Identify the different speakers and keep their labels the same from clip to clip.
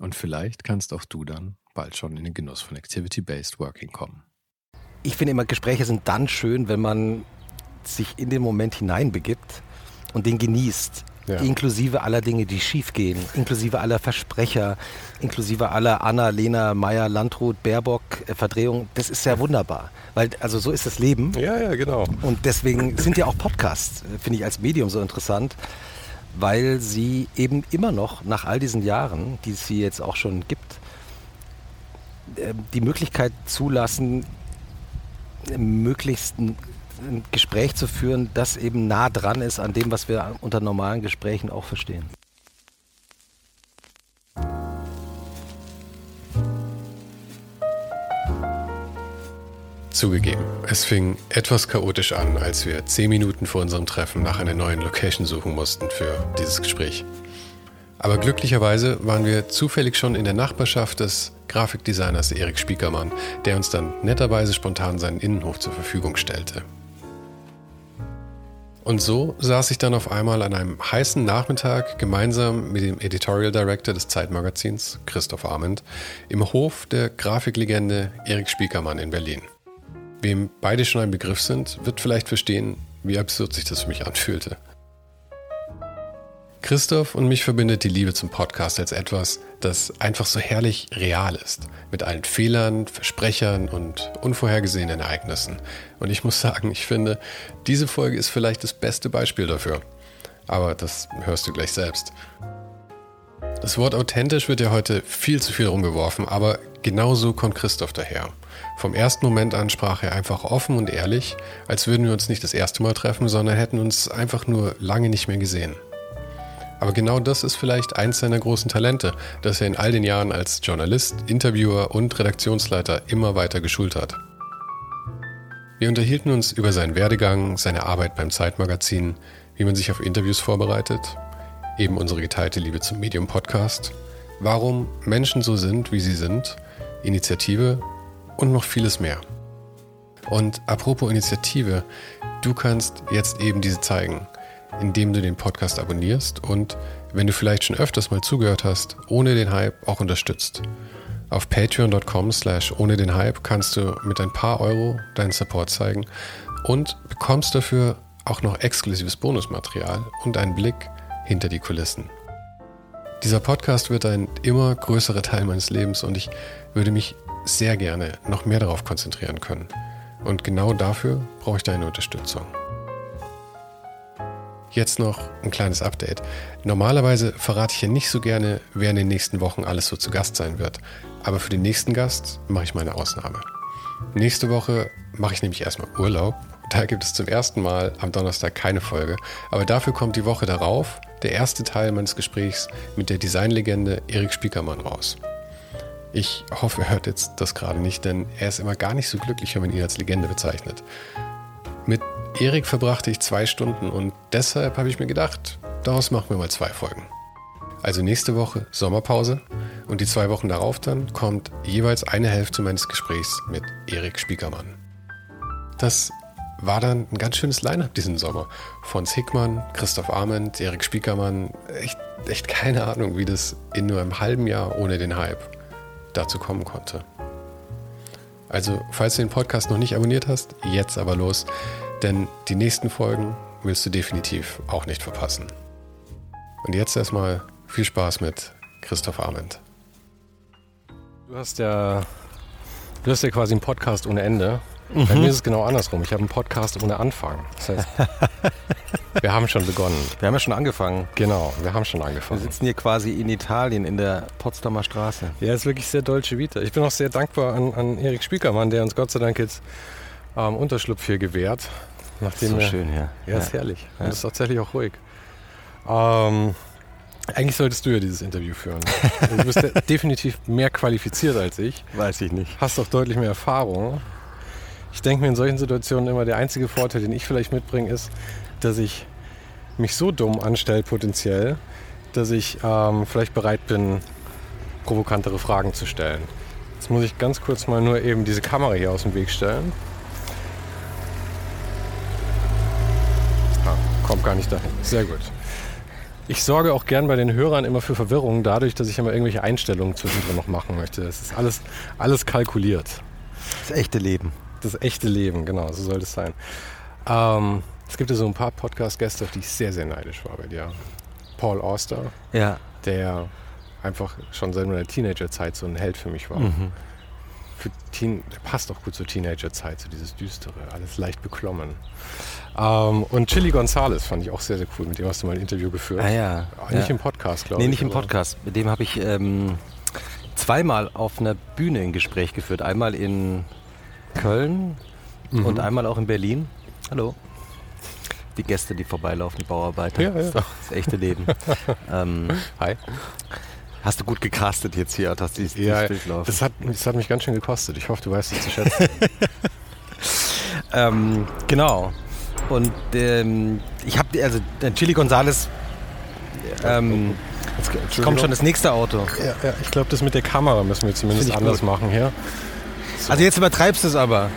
Speaker 1: Und vielleicht kannst auch du dann bald schon in den Genuss von Activity-Based Working kommen.
Speaker 2: Ich finde immer, Gespräche sind dann schön, wenn man sich in den Moment hineinbegibt und den genießt. Ja. Inklusive aller Dinge, die schiefgehen, inklusive aller Versprecher, inklusive aller Anna, Lena, Meyer, Landrut, Baerbock, äh, Verdrehung. Das ist ja wunderbar. Weil, also so ist das Leben.
Speaker 1: Ja, ja, genau.
Speaker 2: Und deswegen sind ja auch Podcasts, äh, finde ich als Medium so interessant, weil sie eben immer noch nach all diesen Jahren, die es sie jetzt auch schon gibt, äh, die Möglichkeit zulassen, möglichst ein Gespräch zu führen, das eben nah dran ist an dem, was wir unter normalen Gesprächen auch verstehen.
Speaker 1: Zugegeben, es fing etwas chaotisch an, als wir zehn Minuten vor unserem Treffen nach einer neuen Location suchen mussten für dieses Gespräch. Aber glücklicherweise waren wir zufällig schon in der Nachbarschaft des Grafikdesigners Erik Spiekermann, der uns dann netterweise spontan seinen Innenhof zur Verfügung stellte. Und so saß ich dann auf einmal an einem heißen Nachmittag gemeinsam mit dem Editorial Director des Zeitmagazins, Christoph Arment, im Hof der Grafiklegende Erik Spiekermann in Berlin. Wem beide schon ein Begriff sind, wird vielleicht verstehen, wie absurd sich das für mich anfühlte. Christoph und mich verbindet die Liebe zum Podcast als etwas, das einfach so herrlich real ist. Mit allen Fehlern, Versprechern und unvorhergesehenen Ereignissen. Und ich muss sagen, ich finde, diese Folge ist vielleicht das beste Beispiel dafür. Aber das hörst du gleich selbst. Das Wort authentisch wird ja heute viel zu viel rumgeworfen, aber genauso kommt Christoph daher. Vom ersten Moment an sprach er einfach offen und ehrlich, als würden wir uns nicht das erste Mal treffen, sondern hätten uns einfach nur lange nicht mehr gesehen. Aber genau das ist vielleicht eins seiner großen Talente, das er in all den Jahren als Journalist, Interviewer und Redaktionsleiter immer weiter geschult hat. Wir unterhielten uns über seinen Werdegang, seine Arbeit beim Zeitmagazin, wie man sich auf Interviews vorbereitet, eben unsere geteilte Liebe zum Medium-Podcast, warum Menschen so sind, wie sie sind, Initiative und noch vieles mehr. Und apropos Initiative, du kannst jetzt eben diese zeigen – indem du den Podcast abonnierst und, wenn du vielleicht schon öfters mal zugehört hast, ohne den Hype auch unterstützt. Auf patreon.com slash ohne den Hype kannst du mit ein paar Euro deinen Support zeigen und bekommst dafür auch noch exklusives Bonusmaterial und einen Blick hinter die Kulissen. Dieser Podcast wird ein immer größerer Teil meines Lebens und ich würde mich sehr gerne noch mehr darauf konzentrieren können. Und genau dafür brauche ich deine Unterstützung. Jetzt noch ein kleines Update. Normalerweise verrate ich ja nicht so gerne, wer in den nächsten Wochen alles so zu Gast sein wird. Aber für den nächsten Gast mache ich mal eine Ausnahme. Nächste Woche mache ich nämlich erstmal Urlaub. Da gibt es zum ersten Mal am Donnerstag keine Folge. Aber dafür kommt die Woche darauf der erste Teil meines Gesprächs mit der Designlegende Erik Spiekermann raus. Ich hoffe, er hört jetzt das gerade nicht, denn er ist immer gar nicht so glücklich, wenn man ihn als Legende bezeichnet. Mit Erik verbrachte ich zwei Stunden und deshalb habe ich mir gedacht, daraus machen wir mal zwei Folgen. Also nächste Woche Sommerpause und die zwei Wochen darauf dann kommt jeweils eine Hälfte meines Gesprächs mit Erik Spiekermann. Das war dann ein ganz schönes Line-up diesen Sommer. Fons Hickmann, Christoph Arment, Erik Spiekermann. Echt, echt keine Ahnung, wie das in nur einem halben Jahr ohne den Hype dazu kommen konnte. Also, falls du den Podcast noch nicht abonniert hast, jetzt aber los. Denn die nächsten Folgen willst du definitiv auch nicht verpassen. Und jetzt erstmal viel Spaß mit Christoph Arment. Du hast ja, du hast ja quasi einen Podcast ohne Ende. Mhm. Bei mir ist es genau andersrum. Ich habe einen Podcast ohne Anfang. Das heißt, wir haben schon begonnen.
Speaker 2: Wir haben ja schon angefangen.
Speaker 1: Genau, wir haben schon angefangen.
Speaker 2: Wir sitzen hier quasi in Italien in der Potsdamer Straße.
Speaker 1: Ja, ist wirklich sehr Dolce Vita. Ich bin auch sehr dankbar an, an Erik Spiekermann, der uns Gott sei Dank jetzt ähm, Unterschlupf hier gewährt.
Speaker 2: Nachdem so wir, schön, ja.
Speaker 1: Ja, ist herrlich. Ja. Und ist tatsächlich auch ruhig. Ähm, eigentlich solltest du ja dieses Interview führen. Du bist ja definitiv mehr qualifiziert als ich.
Speaker 2: Weiß ich nicht.
Speaker 1: Hast auch deutlich mehr Erfahrung. Ich denke mir in solchen Situationen immer, der einzige Vorteil, den ich vielleicht mitbringe, ist, dass ich mich so dumm anstelle potenziell, dass ich ähm, vielleicht bereit bin, provokantere Fragen zu stellen. Jetzt muss ich ganz kurz mal nur eben diese Kamera hier aus dem Weg stellen. Ah, kommt gar nicht dahin. Sehr gut. Ich sorge auch gern bei den Hörern immer für Verwirrung, dadurch, dass ich immer irgendwelche Einstellungen zwischendrin noch machen möchte. Es ist alles, alles kalkuliert.
Speaker 2: Das echte Leben.
Speaker 1: Das echte Leben, genau, so soll es sein. Ähm, es gibt ja so ein paar Podcast-Gäste, auf die ich sehr, sehr neidisch war bei dir. Paul Auster,
Speaker 2: ja.
Speaker 1: der einfach schon seit meiner Teenagerzeit so ein Held für mich war. Mhm. Für Teen, der passt auch gut zur Teenagerzeit, so dieses Düstere, alles leicht beklommen. Ähm, und Chili Gonzales fand ich auch sehr, sehr cool. Mit dem hast du mal ein Interview geführt.
Speaker 2: Ah ja.
Speaker 1: Nicht
Speaker 2: ja.
Speaker 1: im Podcast, glaube
Speaker 2: nee, ich. Nee, nicht im Podcast. Mit dem habe ich ähm, zweimal auf einer Bühne ein Gespräch geführt. Einmal in Köln mhm. und einmal auch in Berlin. Hallo. Die Gäste, die vorbeilaufen, die Bauarbeiter.
Speaker 1: Ja, ja. Das
Speaker 2: das echte Leben. ähm,
Speaker 1: Hi.
Speaker 2: Hast du gut gecastet jetzt hier, dass dieses,
Speaker 1: ja, Bild läuft? Das hat, das hat mich ganz schön gekostet. Ich hoffe, du weißt es zu schätzen.
Speaker 2: ähm, genau. Und ähm, ich habe, also Chili Gonzales, ähm, jetzt kommt schon das nächste Auto.
Speaker 1: Ja, ja ich glaube, das mit der Kamera müssen wir zumindest anders machen hier.
Speaker 2: So. Also jetzt übertreibst du es aber.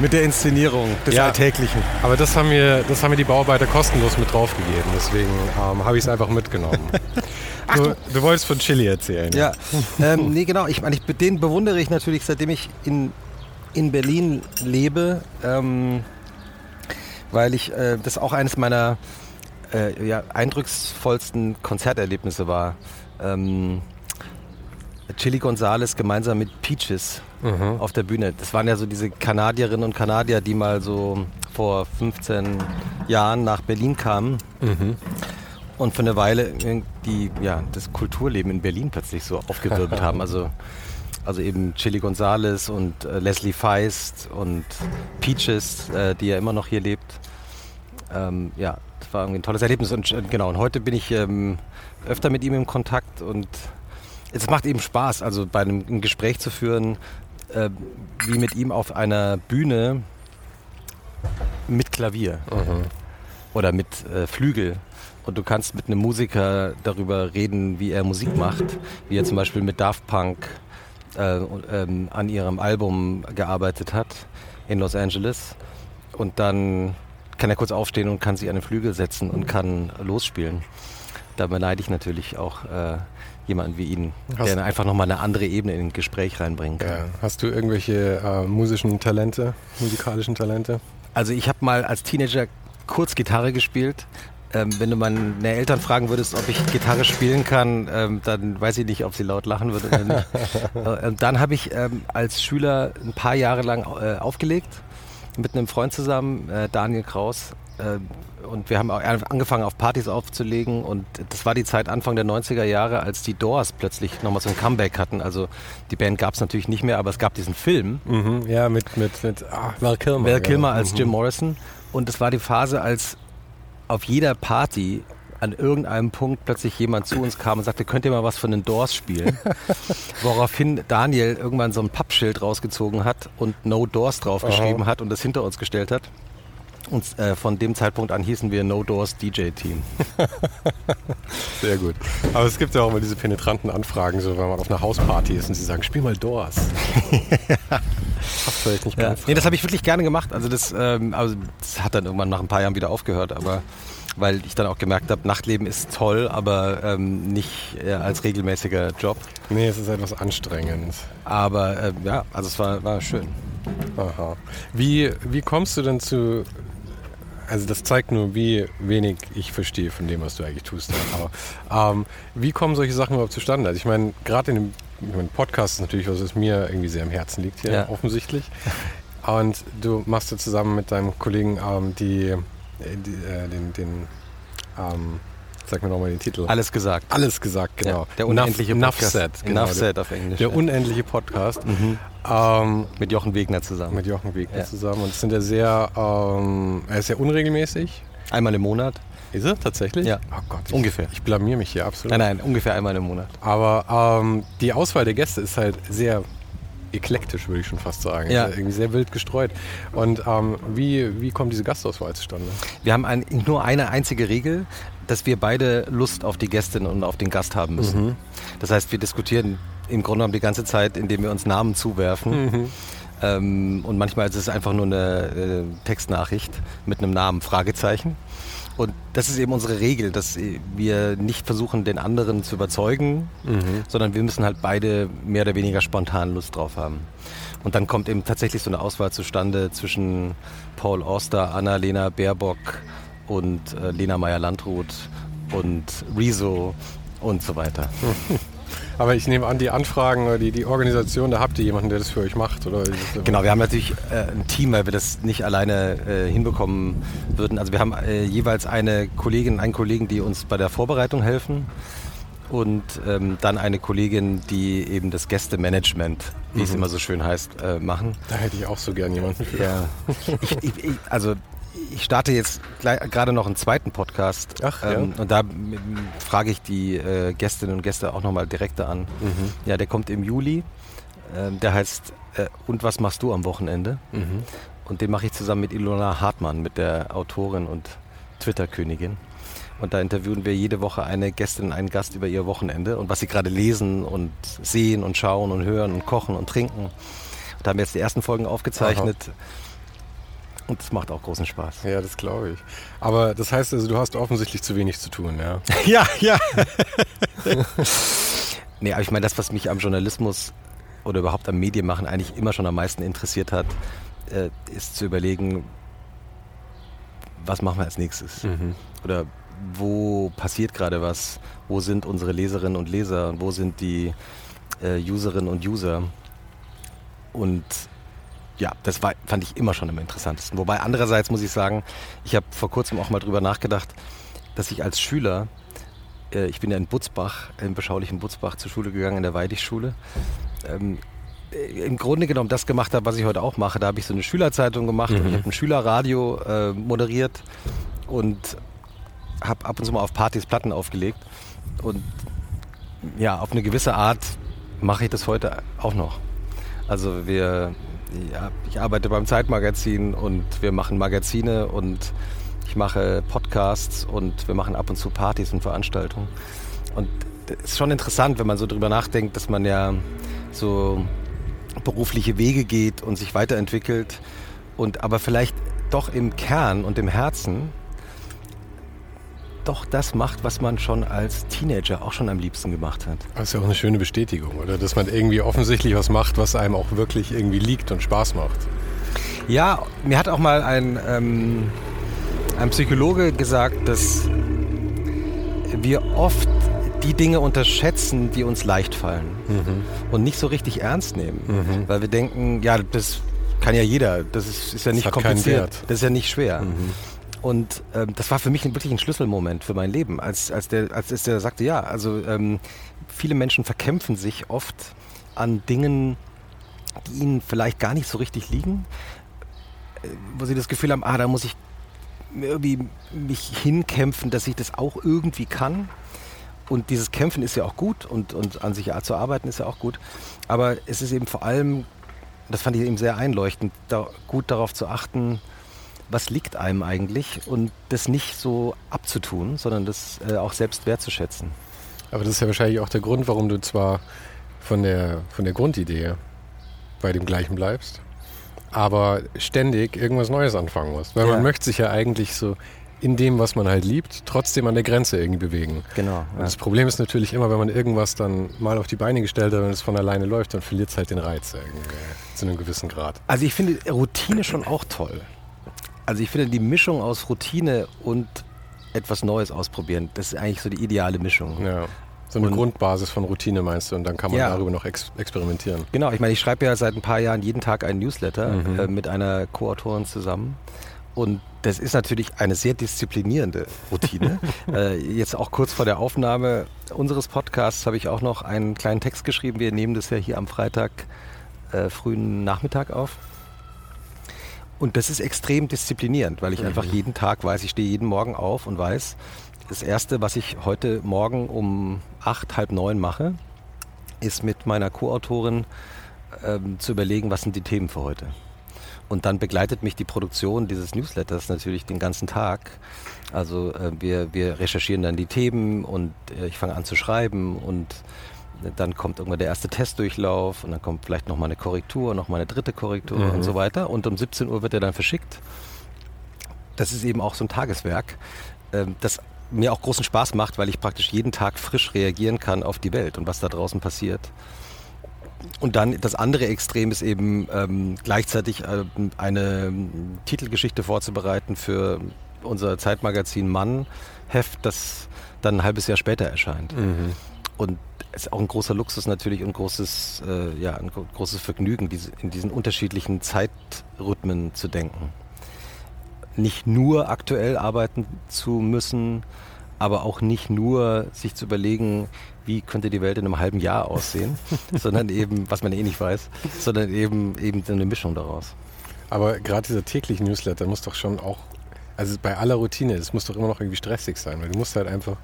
Speaker 2: Mit der Inszenierung des ja, Alltäglichen.
Speaker 1: Aber das haben, mir, das haben mir die Bauarbeiter kostenlos mit draufgegeben. Deswegen ähm, habe ich es einfach mitgenommen. Ach, du, du, wolltest von Chili erzählen.
Speaker 2: Ja, ähm, nee, genau. Ich meine, den bewundere ich natürlich, seitdem ich in, in Berlin lebe. Ähm, weil ich äh, das auch eines meiner äh, ja, eindrucksvollsten Konzerterlebnisse war. Ähm, Chili Gonzales gemeinsam mit Peaches mhm. auf der Bühne. Das waren ja so diese Kanadierinnen und Kanadier, die mal so vor 15 Jahren nach Berlin kamen. Mhm. Und für eine Weile die, ja, das Kulturleben in Berlin plötzlich so aufgewirbelt haben. Also also eben Chili Gonzales und äh, Leslie Feist und Peaches, äh, die ja immer noch hier lebt. Ähm, ja, das war irgendwie ein tolles Erlebnis. Und äh, genau, und heute bin ich ähm, öfter mit ihm im Kontakt und es macht eben Spaß, also bei einem ein Gespräch zu führen, äh, wie mit ihm auf einer Bühne mit Klavier mhm. oder mit äh, Flügel und du kannst mit einem Musiker darüber reden, wie er Musik macht, wie er zum Beispiel mit Daft Punk äh, ähm, an ihrem Album gearbeitet hat in Los Angeles. Und dann kann er kurz aufstehen und kann sich an den Flügel setzen und kann losspielen. Da beneide ich natürlich auch äh, jemanden wie ihn, Hast der einfach nochmal eine andere Ebene in ein Gespräch reinbringen kann. Ja.
Speaker 1: Hast du irgendwelche äh, musischen Talente, musikalischen Talente?
Speaker 2: Also ich habe mal als Teenager kurz Gitarre gespielt, ähm, wenn du meine Eltern fragen würdest, ob ich Gitarre spielen kann, ähm, dann weiß ich nicht, ob sie laut lachen würden oder nicht. äh, dann habe ich ähm, als Schüler ein paar Jahre lang äh, aufgelegt mit einem Freund zusammen, äh, Daniel Kraus. Äh, und wir haben auch angefangen auf Partys aufzulegen und das war die Zeit Anfang der 90er Jahre, als die Doors plötzlich nochmal so ein Comeback hatten. Also die Band gab es natürlich nicht mehr, aber es gab diesen Film.
Speaker 1: Mhm, ja, mit, mit, mit ah,
Speaker 2: Val Kilmer. Val Kilmer ja. als mhm. Jim Morrison. Und es war die Phase, als auf jeder Party an irgendeinem Punkt plötzlich jemand zu uns kam und sagte, könnt ihr mal was von den Doors spielen? Woraufhin Daniel irgendwann so ein Pappschild rausgezogen hat und No Doors draufgeschrieben hat und das hinter uns gestellt hat. Und äh, von dem Zeitpunkt an hießen wir No Doors DJ Team.
Speaker 1: Sehr gut. Aber es gibt ja auch immer diese penetranten Anfragen, so wenn man auf einer Hausparty ist und sie sagen, spiel mal Doors.
Speaker 2: Passt vielleicht nicht. Ja. Nee, das habe ich wirklich gerne gemacht. Also das, ähm, also das hat dann irgendwann nach ein paar Jahren wieder aufgehört, aber weil ich dann auch gemerkt habe, Nachtleben ist toll, aber ähm, nicht äh, als regelmäßiger Job.
Speaker 1: Nee, es ist etwas anstrengend.
Speaker 2: Aber äh, ja, also es war, war schön.
Speaker 1: Aha. Wie, wie kommst du denn zu also das zeigt nur, wie wenig ich verstehe von dem, was du eigentlich tust. Aber ähm, wie kommen solche Sachen überhaupt zustande? Also ich meine, gerade in dem mein Podcast ist natürlich was, was mir irgendwie sehr am Herzen liegt hier, ja. offensichtlich. Und du machst ja zusammen mit deinem Kollegen ähm, die, äh, die äh, den, den ähm, Sag mir nochmal den Titel.
Speaker 2: Alles gesagt.
Speaker 1: Alles gesagt, genau. Ja,
Speaker 2: der unendliche
Speaker 1: Nuff, Podcast. Nuffset.
Speaker 2: Genau, Nuffset auf Englisch.
Speaker 1: Der unendliche Podcast.
Speaker 2: Mhm. Ähm, mit Jochen Wegner zusammen.
Speaker 1: Mit Jochen Wegner ja. zusammen. Und es sind ja sehr, ähm, er ist sehr unregelmäßig.
Speaker 2: Einmal im Monat.
Speaker 1: Ist er tatsächlich?
Speaker 2: Ja.
Speaker 1: Oh Gott.
Speaker 2: Ich, ungefähr.
Speaker 1: Ich blamier mich hier absolut.
Speaker 2: Nein, nein, ungefähr einmal im Monat.
Speaker 1: Aber ähm, die Auswahl der Gäste ist halt sehr eklektisch, würde ich schon fast sagen.
Speaker 2: Ja.
Speaker 1: Irgendwie sehr wild gestreut. Und ähm, wie, wie kommt diese Gastauswahl zustande?
Speaker 2: Wir haben ein, nur eine einzige Regel, dass wir beide Lust auf die Gästin und auf den Gast haben müssen. Mhm. Das heißt, wir diskutieren im Grunde genommen die ganze Zeit, indem wir uns Namen zuwerfen. Mhm. Ähm, und manchmal ist es einfach nur eine äh, Textnachricht mit einem Namen, Fragezeichen. Und das ist eben unsere Regel, dass wir nicht versuchen, den anderen zu überzeugen, mhm. sondern wir müssen halt beide mehr oder weniger spontan Lust drauf haben. Und dann kommt eben tatsächlich so eine Auswahl zustande zwischen Paul Auster, Anna-Lena Baerbock und äh, Lena Meyer-Landrut und Rezo und so weiter.
Speaker 1: Aber ich nehme an, die Anfragen oder die, die Organisation, da habt ihr jemanden, der das für euch macht? Oder
Speaker 2: genau, wir haben natürlich äh, ein Team, weil wir das nicht alleine äh, hinbekommen würden. Also wir haben äh, jeweils eine Kollegin, einen Kollegen, die uns bei der Vorbereitung helfen und ähm, dann eine Kollegin, die eben das Gästemanagement, wie mhm. es immer so schön heißt, äh, machen.
Speaker 1: Da hätte ich auch so gern jemanden für.
Speaker 2: Ja. ich, ich, ich, also ich starte jetzt gerade noch einen zweiten Podcast.
Speaker 1: Ach, ja. Ähm,
Speaker 2: und da frage ich die äh, Gästinnen und Gäste auch nochmal direkt an. Mhm. Ja, der kommt im Juli. Ähm, der heißt äh, Und was machst du am Wochenende? Mhm. Und den mache ich zusammen mit Ilona Hartmann, mit der Autorin und Twitter-Königin. Und da interviewen wir jede Woche eine Gästin einen Gast über ihr Wochenende und was sie gerade lesen und sehen und schauen und hören und kochen und trinken. Und da haben wir jetzt die ersten Folgen aufgezeichnet. Aha. Und es macht auch großen Spaß.
Speaker 1: Ja, das glaube ich. Aber das heißt also, du hast offensichtlich zu wenig zu tun, ja?
Speaker 2: ja, ja. nee, aber ich meine, das, was mich am Journalismus oder überhaupt am Medienmachen eigentlich immer schon am meisten interessiert hat, äh, ist zu überlegen, was machen wir als nächstes? Mhm. Oder wo passiert gerade was? Wo sind unsere Leserinnen und Leser? Und wo sind die äh, Userinnen und User? Und ja, das war, fand ich immer schon am interessantesten. Wobei andererseits muss ich sagen, ich habe vor kurzem auch mal drüber nachgedacht, dass ich als Schüler, äh, ich bin ja in Butzbach, im beschaulichen Butzbach zur Schule gegangen, in der Weidigschule, ähm, äh, im Grunde genommen das gemacht habe, was ich heute auch mache. Da habe ich so eine Schülerzeitung gemacht mhm. und ich habe ein Schülerradio äh, moderiert und habe ab und zu mal auf Partys Platten aufgelegt. Und ja, auf eine gewisse Art mache ich das heute auch noch. Also wir ja, ich arbeite beim Zeitmagazin und wir machen Magazine und ich mache Podcasts und wir machen ab und zu Partys und Veranstaltungen. Und es ist schon interessant, wenn man so drüber nachdenkt, dass man ja so berufliche Wege geht und sich weiterentwickelt und aber vielleicht doch im Kern und im Herzen doch das macht, was man schon als Teenager auch schon am liebsten gemacht hat.
Speaker 1: Das ist ja auch eine schöne Bestätigung, oder? Dass man irgendwie offensichtlich was macht, was einem auch wirklich irgendwie liegt und Spaß macht.
Speaker 2: Ja, mir hat auch mal ein, ähm, ein Psychologe gesagt, dass wir oft die Dinge unterschätzen, die uns leicht fallen mhm. und nicht so richtig ernst nehmen, mhm. weil wir denken, ja, das kann ja jeder, das ist, ist ja nicht kompliziert, das ist ja nicht schwer. Mhm. Und ähm, das war für mich wirklich ein Schlüsselmoment für mein Leben, als, als, der, als der sagte, ja, also ähm, viele Menschen verkämpfen sich oft an Dingen, die ihnen vielleicht gar nicht so richtig liegen, äh, wo sie das Gefühl haben, ah, da muss ich irgendwie mich hinkämpfen, dass ich das auch irgendwie kann. Und dieses Kämpfen ist ja auch gut und, und an sich zu arbeiten ist ja auch gut. Aber es ist eben vor allem, das fand ich eben sehr einleuchtend, da, gut darauf zu achten, was liegt einem eigentlich und das nicht so abzutun, sondern das äh, auch selbst wertzuschätzen.
Speaker 1: Aber das ist ja wahrscheinlich auch der Grund, warum du zwar von der, von der Grundidee bei dem gleichen bleibst, aber ständig irgendwas Neues anfangen musst. Weil ja. man möchte sich ja eigentlich so in dem, was man halt liebt, trotzdem an der Grenze irgendwie bewegen.
Speaker 2: Genau.
Speaker 1: Ja. das Problem ist natürlich immer, wenn man irgendwas dann mal auf die Beine gestellt hat und es von alleine läuft, dann verliert es halt den Reiz irgendwie zu einem gewissen Grad.
Speaker 2: Also ich finde Routine schon auch toll. Also ich finde die Mischung aus Routine und etwas Neues ausprobieren, das ist eigentlich so die ideale Mischung.
Speaker 1: Ja. So eine und, Grundbasis von Routine meinst du und dann kann man ja, darüber noch ex experimentieren.
Speaker 2: Genau, ich meine, ich schreibe ja seit ein paar Jahren jeden Tag einen Newsletter mhm. äh, mit einer Co-Autorin zusammen. Und das ist natürlich eine sehr disziplinierende Routine. äh, jetzt auch kurz vor der Aufnahme unseres Podcasts habe ich auch noch einen kleinen Text geschrieben. Wir nehmen das ja hier am Freitag äh, frühen Nachmittag auf. Und das ist extrem disziplinierend, weil ich einfach jeden Tag weiß, ich stehe jeden Morgen auf und weiß, das Erste, was ich heute Morgen um acht, halb neun mache, ist mit meiner Co-Autorin ähm, zu überlegen, was sind die Themen für heute. Und dann begleitet mich die Produktion dieses Newsletters natürlich den ganzen Tag. Also äh, wir, wir recherchieren dann die Themen und äh, ich fange an zu schreiben und dann kommt irgendwann der erste Testdurchlauf und dann kommt vielleicht nochmal eine Korrektur, nochmal eine dritte Korrektur mhm. und so weiter. Und um 17 Uhr wird er dann verschickt. Das ist eben auch so ein Tageswerk, äh, das mir auch großen Spaß macht, weil ich praktisch jeden Tag frisch reagieren kann auf die Welt und was da draußen passiert. Und dann das andere Extrem ist eben ähm, gleichzeitig äh, eine Titelgeschichte vorzubereiten für unser Zeitmagazin Mann Heft, das dann ein halbes Jahr später erscheint. Mhm. Und ist auch ein großer Luxus natürlich und großes, äh, ja, ein großes Vergnügen, diese, in diesen unterschiedlichen Zeitrhythmen zu denken. Nicht nur aktuell arbeiten zu müssen, aber auch nicht nur sich zu überlegen, wie könnte die Welt in einem halben Jahr aussehen, sondern eben, was man eh nicht weiß, sondern eben, eben eine Mischung daraus.
Speaker 1: Aber gerade dieser tägliche Newsletter muss doch schon auch, also bei aller Routine, es muss doch immer noch irgendwie stressig sein, weil du musst halt einfach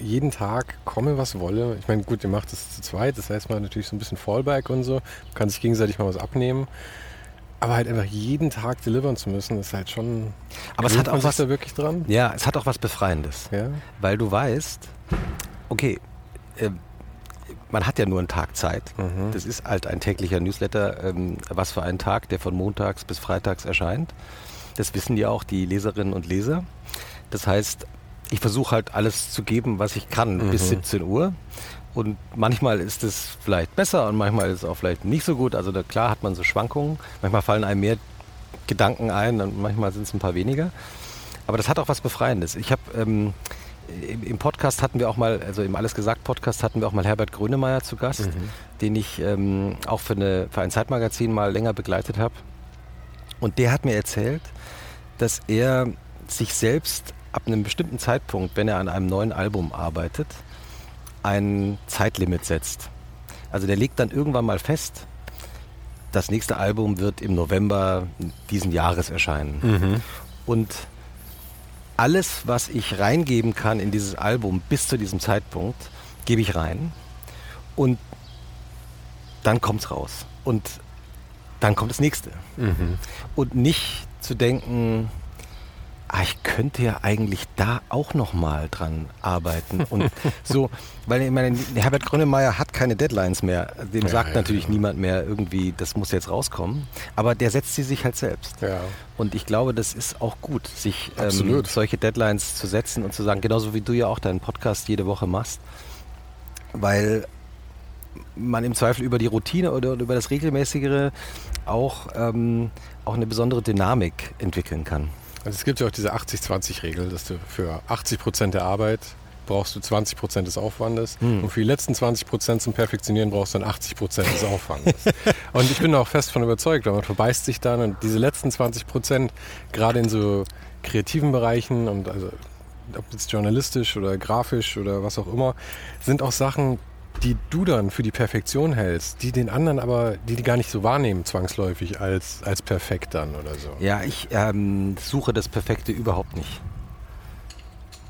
Speaker 1: jeden Tag komme, was wolle. Ich meine, gut, ihr macht das zu zweit, das heißt man natürlich so ein bisschen Fallback und so, man kann sich gegenseitig mal was abnehmen. Aber halt einfach jeden Tag delivern zu müssen, ist halt schon.
Speaker 2: Aber es hat auch was
Speaker 1: da wirklich dran.
Speaker 2: Ja, es hat auch was Befreiendes. Ja? Weil du weißt, okay, äh, man hat ja nur einen Tag Zeit. Mhm. Das ist halt ein täglicher Newsletter, ähm, was für einen Tag, der von montags bis freitags erscheint. Das wissen ja auch die Leserinnen und Leser. Das heißt, ich versuche halt alles zu geben, was ich kann, mhm. bis 17 Uhr. Und manchmal ist es vielleicht besser und manchmal ist es auch vielleicht nicht so gut. Also da, klar hat man so Schwankungen. Manchmal fallen einem mehr Gedanken ein und manchmal sind es ein paar weniger. Aber das hat auch was Befreiendes. Ich habe ähm, im Podcast hatten wir auch mal, also im Alles gesagt Podcast hatten wir auch mal Herbert Grönemeyer zu Gast, mhm. den ich ähm, auch für, eine, für ein Zeitmagazin mal länger begleitet habe. Und der hat mir erzählt, dass er sich selbst ab einem bestimmten Zeitpunkt, wenn er an einem neuen Album arbeitet, ein Zeitlimit setzt. Also der legt dann irgendwann mal fest, das nächste Album wird im November diesen Jahres erscheinen. Mhm. Und alles, was ich reingeben kann in dieses Album bis zu diesem Zeitpunkt, gebe ich rein. Und dann kommt es raus. Und dann kommt das nächste. Mhm. Und nicht zu denken, ah, ich könnte ja eigentlich da auch noch mal dran arbeiten und so, weil ich meine, Herbert Grönemeyer hat keine Deadlines mehr. Dem ja, sagt ja, natürlich ja. niemand mehr irgendwie, das muss jetzt rauskommen. Aber der setzt sie sich halt selbst. Und ich glaube, das ist auch gut, sich ähm, solche Deadlines zu setzen und zu sagen, genauso wie du ja auch deinen Podcast jede Woche machst, weil man im Zweifel über die Routine oder über das Regelmäßigere auch, ähm, auch eine besondere Dynamik entwickeln kann.
Speaker 1: Also es gibt ja auch diese 80-20-Regel, dass du für 80 Prozent der Arbeit brauchst du 20 Prozent des Aufwandes hm. und für die letzten 20 Prozent zum Perfektionieren brauchst du dann 80 Prozent des Aufwandes. und ich bin auch fest von überzeugt, weil man verbeißt sich dann und diese letzten 20 Prozent, gerade in so kreativen Bereichen und also ob jetzt journalistisch oder grafisch oder was auch immer, sind auch Sachen, die du dann für die Perfektion hältst, die den anderen aber, die die gar nicht so wahrnehmen zwangsläufig als, als perfekt dann oder so.
Speaker 2: Ja, ich ähm, suche das Perfekte überhaupt nicht.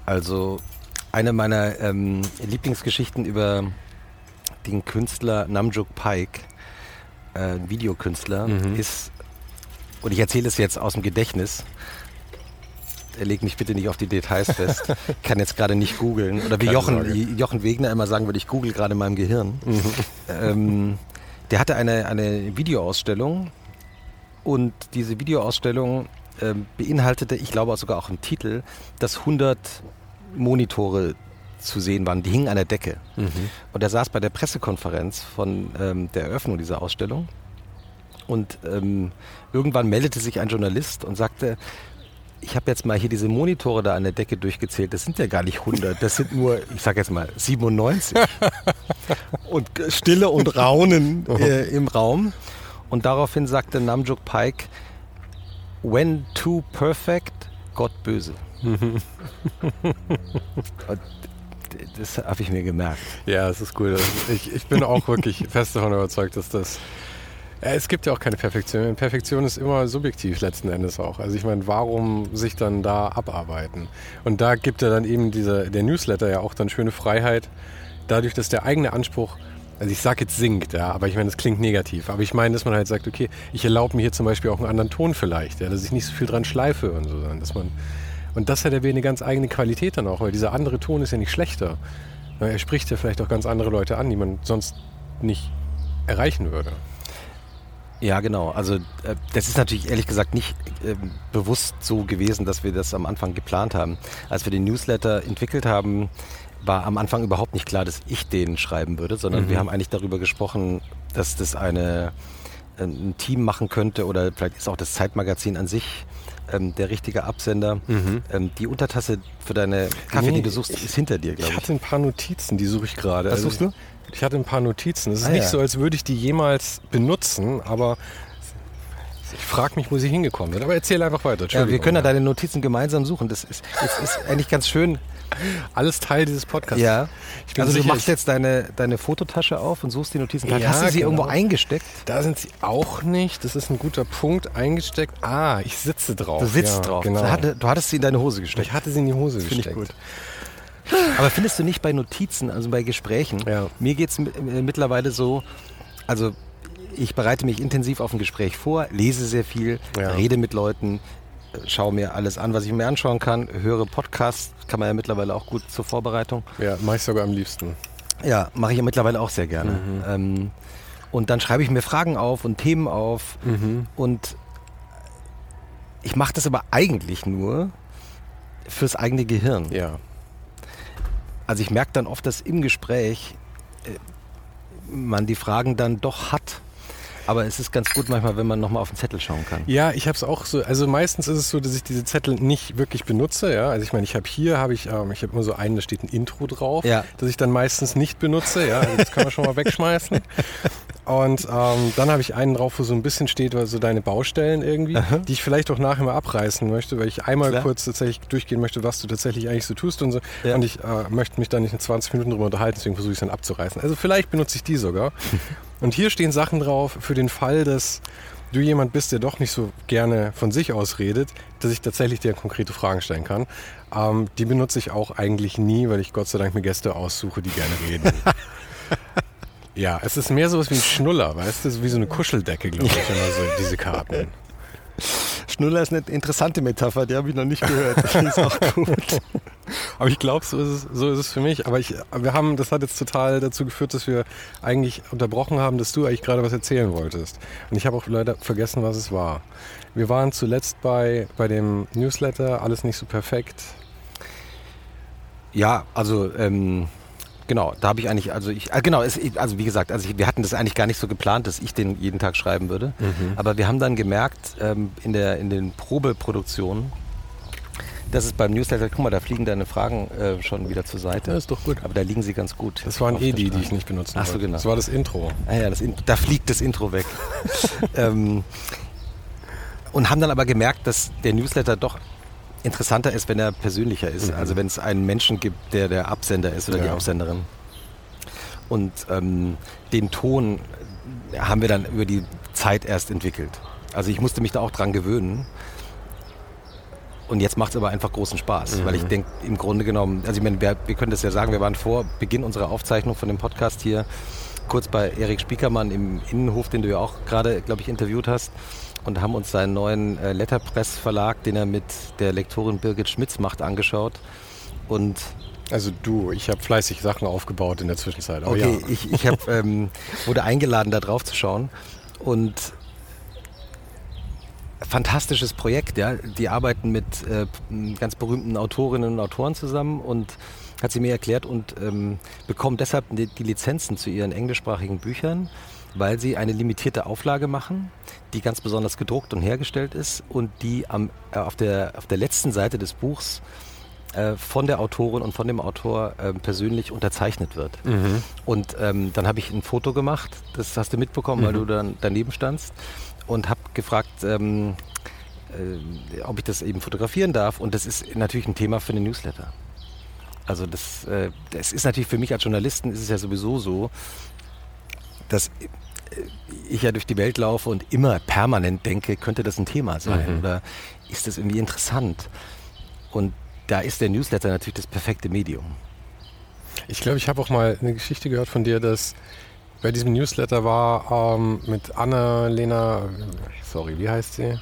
Speaker 2: Also eine meiner ähm, Lieblingsgeschichten über den Künstler Namjoon Pike, äh, Videokünstler, mhm. ist, und ich erzähle es jetzt aus dem Gedächtnis, leg mich bitte nicht auf die Details fest. Ich kann jetzt gerade nicht googeln. Oder wie Jochen, Jochen Wegner immer sagen würde, ich google gerade in meinem Gehirn. Mhm. Ähm, der hatte eine, eine Videoausstellung und diese Videoausstellung äh, beinhaltete, ich glaube sogar auch im Titel, dass 100 Monitore zu sehen waren. Die hingen an der Decke. Mhm. Und er saß bei der Pressekonferenz von ähm, der Eröffnung dieser Ausstellung. Und ähm, irgendwann meldete sich ein Journalist und sagte, ich habe jetzt mal hier diese Monitore da an der Decke durchgezählt. Das sind ja gar nicht 100, das sind nur, ich sage jetzt mal 97. und Stille und Raunen äh, im Raum. Und daraufhin sagte Namjoon Pike, when too perfect, Gott böse. das habe ich mir gemerkt.
Speaker 1: Ja, das ist cool. Ich, ich bin auch wirklich fest davon überzeugt, dass das es gibt ja auch keine Perfektion. Perfektion ist immer subjektiv letzten Endes auch. Also ich meine, warum sich dann da abarbeiten? Und da gibt ja dann eben dieser, der Newsletter ja auch dann schöne Freiheit, dadurch, dass der eigene Anspruch, also ich sage jetzt sinkt, ja, aber ich meine, das klingt negativ. Aber ich meine, dass man halt sagt, okay, ich erlaube mir hier zum Beispiel auch einen anderen Ton vielleicht, ja, dass ich nicht so viel dran schleife und so, dass man und das hat ja eine ganz eigene Qualität dann auch, weil dieser andere Ton ist ja nicht schlechter. Er spricht ja vielleicht auch ganz andere Leute an, die man sonst nicht erreichen würde.
Speaker 2: Ja, genau. Also äh, das ist natürlich ehrlich gesagt nicht äh, bewusst so gewesen, dass wir das am Anfang geplant haben. Als wir den Newsletter entwickelt haben, war am Anfang überhaupt nicht klar, dass ich den schreiben würde, sondern mhm. wir haben eigentlich darüber gesprochen, dass das eine, äh, ein Team machen könnte oder vielleicht ist auch das Zeitmagazin an sich ähm, der richtige Absender. Mhm. Ähm, die Untertasse für deine Kaffee, nee, die du suchst, ist hinter dir,
Speaker 1: glaube ich. Ich hatte ein paar Notizen, die suche ich gerade.
Speaker 2: Was also suchst du?
Speaker 1: Ich hatte ein paar Notizen. Es ist ah, nicht ja. so, als würde ich die jemals benutzen, aber ich frage mich, wo sie hingekommen sind. Aber erzähl einfach weiter.
Speaker 2: Ja, wir können ja deine Notizen gemeinsam suchen. Das ist, das ist eigentlich ganz schön.
Speaker 1: Alles Teil dieses Podcasts.
Speaker 2: Ja. also sicher, du machst jetzt deine, deine Fototasche auf und suchst die Notizen. Ja, Hast du sie genau. irgendwo eingesteckt?
Speaker 1: Da sind sie auch nicht. Das ist ein guter Punkt. Eingesteckt. Ah, ich sitze drauf.
Speaker 2: Du sitzt ja, drauf. Genau. Du hattest sie in deine Hose gesteckt.
Speaker 1: Ich hatte sie in die Hose Find gesteckt. Ich gut.
Speaker 2: Aber findest du nicht bei Notizen, also bei Gesprächen? Ja. Mir geht es äh, mittlerweile so, also ich bereite mich intensiv auf ein Gespräch vor, lese sehr viel, ja. rede mit Leuten, schaue mir alles an, was ich mir anschauen kann, höre Podcasts, kann man ja mittlerweile auch gut zur Vorbereitung.
Speaker 1: Ja, mache ich sogar am liebsten.
Speaker 2: Ja, mache ich ja mittlerweile auch sehr gerne. Mhm. Ähm, und dann schreibe ich mir Fragen auf und Themen auf mhm. und ich mache das aber eigentlich nur fürs eigene Gehirn.
Speaker 1: Ja.
Speaker 2: Also ich merke dann oft, dass im Gespräch äh, man die Fragen dann doch hat. Aber es ist ganz gut manchmal, wenn man nochmal auf den Zettel schauen kann.
Speaker 1: Ja, ich habe es auch so. Also meistens ist es so, dass ich diese Zettel nicht wirklich benutze. Ja, also ich meine, ich habe hier habe ich, ähm, ich habe immer so einen, da steht ein Intro drauf, ja. das ich dann meistens nicht benutze. Ja, also das kann man schon mal wegschmeißen. Und ähm, dann habe ich einen drauf, wo so ein bisschen steht, so deine Baustellen irgendwie, Aha. die ich vielleicht auch nachher mal abreißen möchte, weil ich einmal Klar. kurz tatsächlich durchgehen möchte, was du tatsächlich eigentlich so tust und so. Ja. Und ich äh, möchte mich da nicht in 20 Minuten drüber unterhalten, deswegen versuche ich es dann abzureißen. Also vielleicht benutze ich die sogar. und hier stehen Sachen drauf für den Fall, dass du jemand bist, der doch nicht so gerne von sich aus redet, dass ich tatsächlich dir konkrete Fragen stellen kann. Ähm, die benutze ich auch eigentlich nie, weil ich Gott sei Dank mir Gäste aussuche, die gerne reden. Ja, es ist mehr sowas wie ein Schnuller, weißt du? Wie so eine Kuscheldecke, glaube ich, immer so diese Karten.
Speaker 2: Schnuller ist eine interessante Metapher, die habe ich noch nicht gehört. Die ist auch gut.
Speaker 1: Aber ich glaube, so, ist es, so ist es für mich. Aber ich, wir haben, das hat jetzt total dazu geführt, dass wir eigentlich unterbrochen haben, dass du eigentlich gerade was erzählen wolltest. Und ich habe auch leider vergessen, was es war. Wir waren zuletzt bei, bei dem Newsletter, alles nicht so perfekt.
Speaker 2: Ja, also ähm, Genau, da habe ich eigentlich, also ich, äh, genau, es, also wie gesagt, also ich, wir hatten das eigentlich gar nicht so geplant, dass ich den jeden Tag schreiben würde. Mhm. Aber wir haben dann gemerkt ähm, in, der, in den Probeproduktionen, dass es beim Newsletter, guck mal, da fliegen deine Fragen äh, schon wieder zur Seite.
Speaker 1: Ja, ist doch gut.
Speaker 2: Aber da liegen sie ganz gut.
Speaker 1: Das waren eh die, die ich nicht benutzen
Speaker 2: Ach so, genau.
Speaker 1: Das war das Intro.
Speaker 2: Ah ja, das, da fliegt das Intro weg. ähm, und haben dann aber gemerkt, dass der Newsletter doch interessanter ist, wenn er persönlicher ist. Mhm. Also wenn es einen Menschen gibt, der der Absender ist oder ja. die Absenderin. Und ähm, den Ton haben wir dann über die Zeit erst entwickelt. Also ich musste mich da auch dran gewöhnen. Und jetzt macht es aber einfach großen Spaß, mhm. weil ich denke, im Grunde genommen, also ich meine, wir, wir können das ja sagen, wir waren vor Beginn unserer Aufzeichnung von dem Podcast hier kurz bei Erik Spiekermann im Innenhof, den du ja auch gerade, glaube ich, interviewt hast und haben uns seinen neuen äh, Letterpress-Verlag, den er mit der Lektorin Birgit Schmitz macht, angeschaut. Und
Speaker 1: also du, ich habe fleißig Sachen aufgebaut in der Zwischenzeit.
Speaker 2: okay, ja. ich, ich hab, ähm, wurde eingeladen, da drauf zu schauen. Und fantastisches Projekt, ja. Die arbeiten mit äh, ganz berühmten Autorinnen und Autoren zusammen und hat sie mir erklärt und ähm, bekommen deshalb die, die Lizenzen zu ihren englischsprachigen Büchern weil sie eine limitierte Auflage machen, die ganz besonders gedruckt und hergestellt ist und die am, äh, auf, der, auf der letzten Seite des Buchs äh, von der Autorin und von dem Autor äh, persönlich unterzeichnet wird. Mhm. Und ähm, dann habe ich ein Foto gemacht, das hast du mitbekommen, mhm. weil du dann daneben standst und habe gefragt, ähm, äh, ob ich das eben fotografieren darf. Und das ist natürlich ein Thema für den Newsletter. Also das, äh, das ist natürlich für mich als Journalisten ist es ja sowieso so, dass ich ja durch die Welt laufe und immer permanent denke, könnte das ein Thema sein mhm. oder ist das irgendwie interessant? Und da ist der Newsletter natürlich das perfekte Medium.
Speaker 1: Ich glaube, ich habe auch mal eine Geschichte gehört von dir, dass bei diesem Newsletter war ähm, mit Anna-Lena, sorry, wie heißt sie?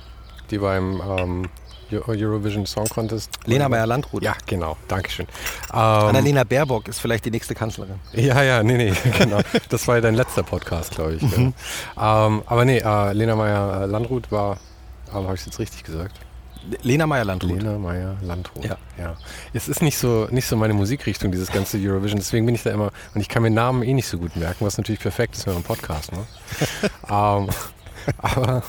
Speaker 1: Die beim ähm, Eurovision Song Contest.
Speaker 2: Lena Meyer-Landrut.
Speaker 1: Ja, genau. Dankeschön.
Speaker 2: Ähm, Annalena Baerbock ist vielleicht die nächste Kanzlerin.
Speaker 1: Ja, ja, nee, nee, genau. Das war ja dein letzter Podcast, glaube ich. Mhm. Ja. Ähm, aber nee, äh, Lena Meyer-Landrut war, ähm, habe ich es jetzt richtig gesagt?
Speaker 2: Lena Meyer-Landrut.
Speaker 1: Lena Meyer-Landrut. Ja. ja. Es ist nicht so, nicht so meine Musikrichtung, dieses ganze Eurovision. Deswegen bin ich da immer, und ich kann mir Namen eh nicht so gut merken, was natürlich perfekt ist für einen Podcast. Ne? ähm, aber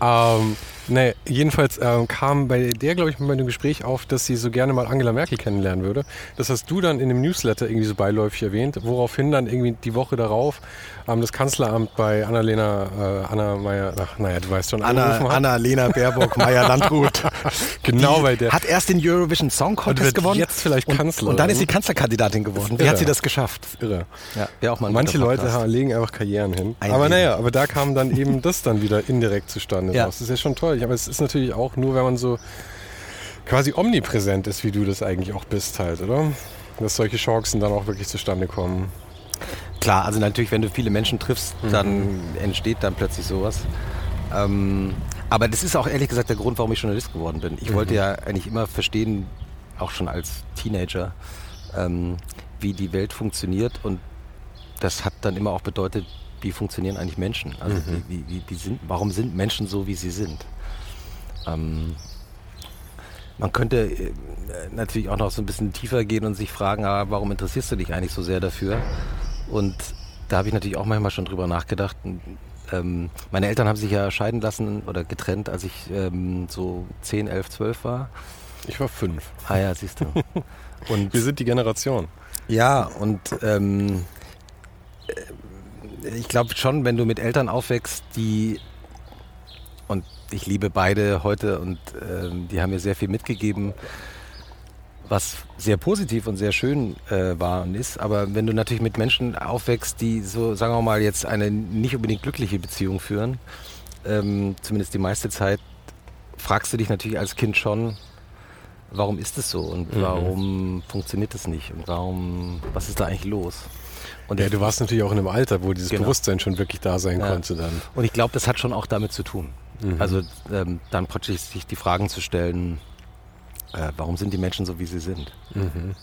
Speaker 1: ähm, Nee, jedenfalls ähm, kam bei der, glaube ich, bei dem Gespräch auf, dass sie so gerne mal Angela Merkel kennenlernen würde. Das hast du dann in dem Newsletter irgendwie so beiläufig erwähnt, woraufhin dann irgendwie die Woche darauf ähm, das Kanzleramt bei Annalena, äh, Anna Meyer, ach naja, du weißt schon,
Speaker 2: Anna, Anna-Lena Baerbock, Meyer-Landrut.
Speaker 1: genau bei der.
Speaker 2: Hat erst den Eurovision Song Contest gewonnen.
Speaker 1: Jetzt vielleicht Kanzlerin.
Speaker 2: Und, und dann ist sie Kanzlerkandidatin geworden. Wie hat sie das geschafft?
Speaker 1: Irre.
Speaker 2: Ja, auch mal
Speaker 1: Manche Leute legen einfach Karrieren hin. Ein aber naja, aber da kam dann eben das dann wieder indirekt zustande. Ja. Das ist ja schon toll. Aber es ist natürlich auch nur, wenn man so quasi omnipräsent ist, wie du das eigentlich auch bist halt, oder? Dass solche Chancen dann auch wirklich zustande kommen.
Speaker 2: Klar, also natürlich, wenn du viele Menschen triffst, mhm. dann entsteht dann plötzlich sowas. Ähm, aber das ist auch ehrlich gesagt der Grund, warum ich Journalist geworden bin. Ich mhm. wollte ja eigentlich immer verstehen, auch schon als Teenager, ähm, wie die Welt funktioniert und das hat dann immer auch bedeutet, wie funktionieren eigentlich Menschen? Also mhm. wie, wie, wie sind, warum sind Menschen so, wie sie sind? Ähm, man könnte äh, natürlich auch noch so ein bisschen tiefer gehen und sich fragen, ah, warum interessierst du dich eigentlich so sehr dafür? Und da habe ich natürlich auch manchmal schon drüber nachgedacht. Ähm, meine Eltern haben sich ja scheiden lassen oder getrennt, als ich ähm, so 10, 11, 12 war.
Speaker 1: Ich war fünf.
Speaker 2: Ah ja, siehst du.
Speaker 1: Und Wir sind die Generation.
Speaker 2: Ja, und ähm, äh, ich glaube schon, wenn du mit Eltern aufwächst, die und ich liebe beide heute und äh, die haben mir sehr viel mitgegeben, was sehr positiv und sehr schön äh, war und ist. Aber wenn du natürlich mit Menschen aufwächst, die so, sagen wir mal, jetzt eine nicht unbedingt glückliche Beziehung führen, ähm, zumindest die meiste Zeit, fragst du dich natürlich als Kind schon, warum ist es so und mhm. warum funktioniert das nicht und warum, was ist da eigentlich los?
Speaker 1: Und ja, du warst natürlich auch in einem Alter, wo dieses genau. Bewusstsein schon wirklich da sein ja. konnte dann.
Speaker 2: Und ich glaube, das hat schon auch damit zu tun. Mhm. Also ähm, dann praktisch sich die Fragen zu stellen, äh, warum sind die Menschen so, wie sie sind.
Speaker 1: Mhm.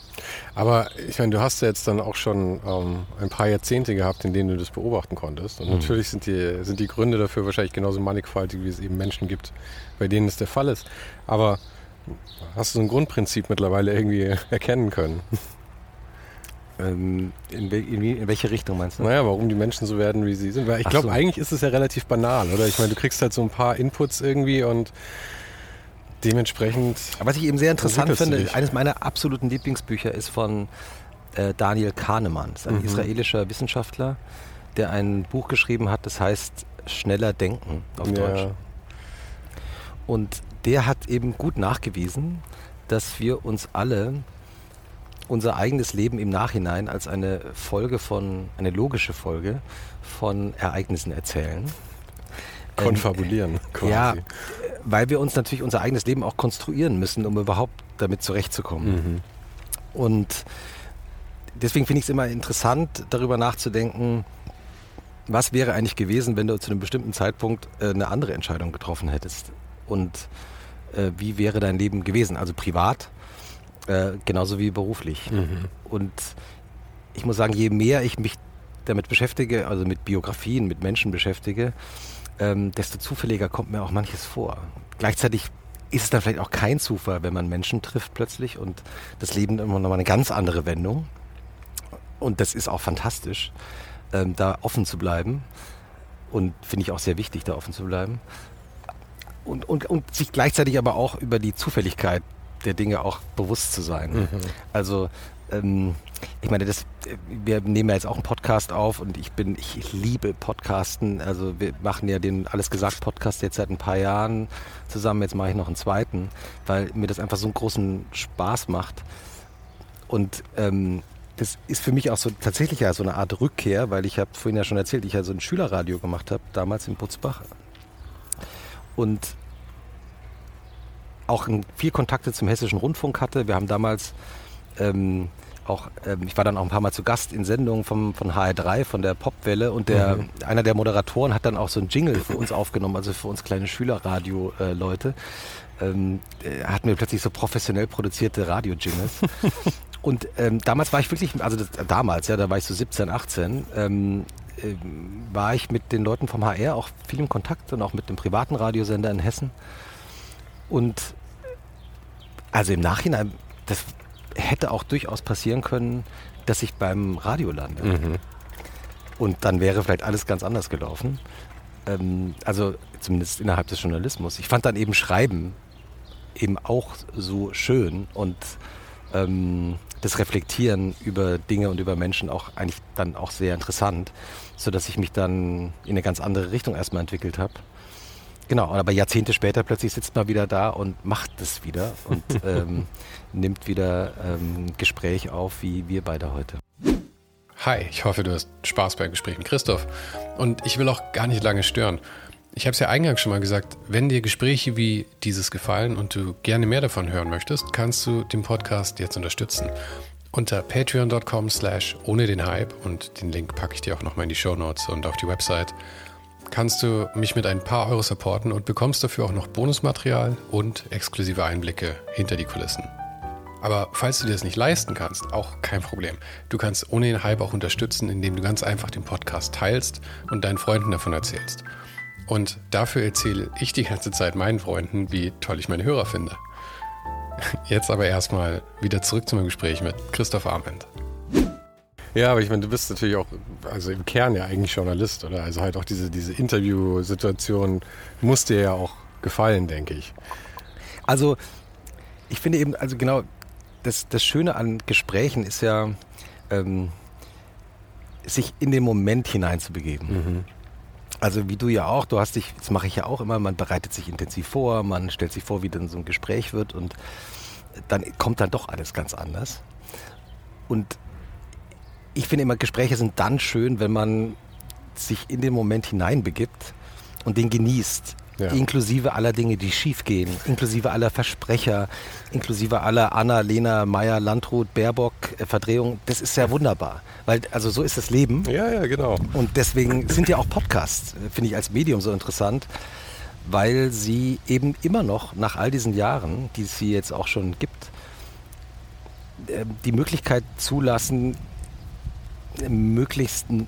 Speaker 1: Aber ich meine, du hast ja jetzt dann auch schon ähm, ein paar Jahrzehnte gehabt, in denen du das beobachten konntest. Und mhm. natürlich sind die, sind die Gründe dafür wahrscheinlich genauso mannigfaltig, wie es eben Menschen gibt, bei denen es der Fall ist. Aber hast du so ein Grundprinzip mittlerweile irgendwie erkennen können?
Speaker 2: Ähm, in, in, in, welche Richtung meinst du?
Speaker 1: Naja, warum die Menschen so werden, wie sie sind. Weil ich glaube, so. eigentlich ist es ja relativ banal, oder? Ich meine, du kriegst halt so ein paar Inputs irgendwie und dementsprechend.
Speaker 2: Was ich eben sehr interessant finde, eines meiner absoluten Lieblingsbücher ist von äh, Daniel Kahnemann. Das ist ein mhm. israelischer Wissenschaftler, der ein Buch geschrieben hat, das heißt Schneller Denken auf ja. Deutsch. Und der hat eben gut nachgewiesen, dass wir uns alle unser eigenes Leben im Nachhinein als eine Folge von, eine logische Folge von Ereignissen erzählen.
Speaker 1: Konfabulieren,
Speaker 2: quasi. Ja, weil wir uns natürlich unser eigenes Leben auch konstruieren müssen, um überhaupt damit zurechtzukommen. Mhm. Und deswegen finde ich es immer interessant, darüber nachzudenken, was wäre eigentlich gewesen, wenn du zu einem bestimmten Zeitpunkt äh, eine andere Entscheidung getroffen hättest? Und äh, wie wäre dein Leben gewesen? Also privat, äh, genauso wie beruflich. Mhm. Und ich muss sagen, je mehr ich mich damit beschäftige, also mit Biografien, mit Menschen beschäftige, ähm, desto zufälliger kommt mir auch manches vor. Gleichzeitig ist es dann vielleicht auch kein Zufall, wenn man Menschen trifft plötzlich und das Leben immer noch mal eine ganz andere Wendung. Und das ist auch fantastisch, ähm, da offen zu bleiben. Und finde ich auch sehr wichtig, da offen zu bleiben. Und, und, und sich gleichzeitig aber auch über die Zufälligkeit der Dinge auch bewusst zu sein. Mhm. Also ähm, ich meine, das, wir nehmen ja jetzt auch einen Podcast auf und ich bin, ich liebe Podcasten. Also wir machen ja den Alles gesagt Podcast jetzt seit ein paar Jahren zusammen. Jetzt mache ich noch einen zweiten, weil mir das einfach so einen großen Spaß macht. Und ähm, das ist für mich auch so tatsächlich ja so eine Art Rückkehr, weil ich habe vorhin ja schon erzählt, ich ja so ein Schülerradio gemacht habe, damals in Butzbach. Und auch viel Kontakte zum Hessischen Rundfunk hatte. Wir haben damals ähm, auch, ähm, ich war dann auch ein paar Mal zu Gast in Sendungen vom, von HR3, von der Popwelle und der, mhm. einer der Moderatoren hat dann auch so ein Jingle für uns aufgenommen, also für uns kleine Schülerradio-Leute. Ähm, hatten wir plötzlich so professionell produzierte Radio-Jingles. und ähm, damals war ich wirklich, also das, damals, ja, da war ich so 17, 18, ähm, äh, war ich mit den Leuten vom HR auch viel im Kontakt und auch mit dem privaten Radiosender in Hessen. Und also im Nachhinein, das hätte auch durchaus passieren können, dass ich beim Radio lande. Mhm. Und dann wäre vielleicht alles ganz anders gelaufen. Ähm, also zumindest innerhalb des Journalismus. Ich fand dann eben Schreiben eben auch so schön und ähm, das Reflektieren über Dinge und über Menschen auch eigentlich dann auch sehr interessant, sodass ich mich dann in eine ganz andere Richtung erstmal entwickelt habe. Genau, aber Jahrzehnte später plötzlich sitzt man wieder da und macht es wieder und ähm, nimmt wieder ähm, Gespräch auf, wie wir beide heute.
Speaker 1: Hi, ich hoffe, du hast Spaß beim Gespräch mit Christoph. Und ich will auch gar nicht lange stören. Ich habe es ja eingangs schon mal gesagt, wenn dir Gespräche wie dieses gefallen und du gerne mehr davon hören möchtest, kannst du den Podcast jetzt unterstützen. Unter patreon.com slash ohne den Hype und den Link packe ich dir auch nochmal in die Show Notes und auf die Website kannst du mich mit ein paar Euro supporten und bekommst dafür auch noch Bonusmaterial und exklusive Einblicke hinter die Kulissen. Aber falls du dir das nicht leisten kannst, auch kein Problem. Du kannst ohne den Hype auch unterstützen, indem du ganz einfach den Podcast teilst und deinen Freunden davon erzählst. Und dafür erzähle ich die ganze Zeit meinen Freunden, wie toll ich meine Hörer finde. Jetzt aber erstmal wieder zurück zu meinem Gespräch mit Christoph Arment. Ja, aber ich meine, du bist natürlich auch, also im Kern ja eigentlich Journalist, oder? Also halt auch diese, diese Interviewsituation muss dir ja auch gefallen, denke ich.
Speaker 2: Also, ich finde eben, also genau, das, das Schöne an Gesprächen ist ja, ähm, sich in den Moment hineinzubegeben. Mhm. Also wie du ja auch, du hast dich, das mache ich ja auch immer, man bereitet sich intensiv vor, man stellt sich vor, wie dann so ein Gespräch wird und dann kommt dann doch alles ganz anders. Und ich finde immer, Gespräche sind dann schön, wenn man sich in den Moment hineinbegibt und den genießt. Ja. Inklusive aller Dinge, die schiefgehen, inklusive aller Versprecher, inklusive aller Anna, Lena, Meyer, Landrut, Baerbock, äh, Verdrehung. Das ist ja wunderbar, weil also so ist das Leben.
Speaker 1: Ja, ja, genau.
Speaker 2: Und deswegen sind ja auch Podcasts, äh, finde ich als Medium so interessant, weil sie eben immer noch nach all diesen Jahren, die es sie jetzt auch schon gibt, äh, die Möglichkeit zulassen, möglichst ein,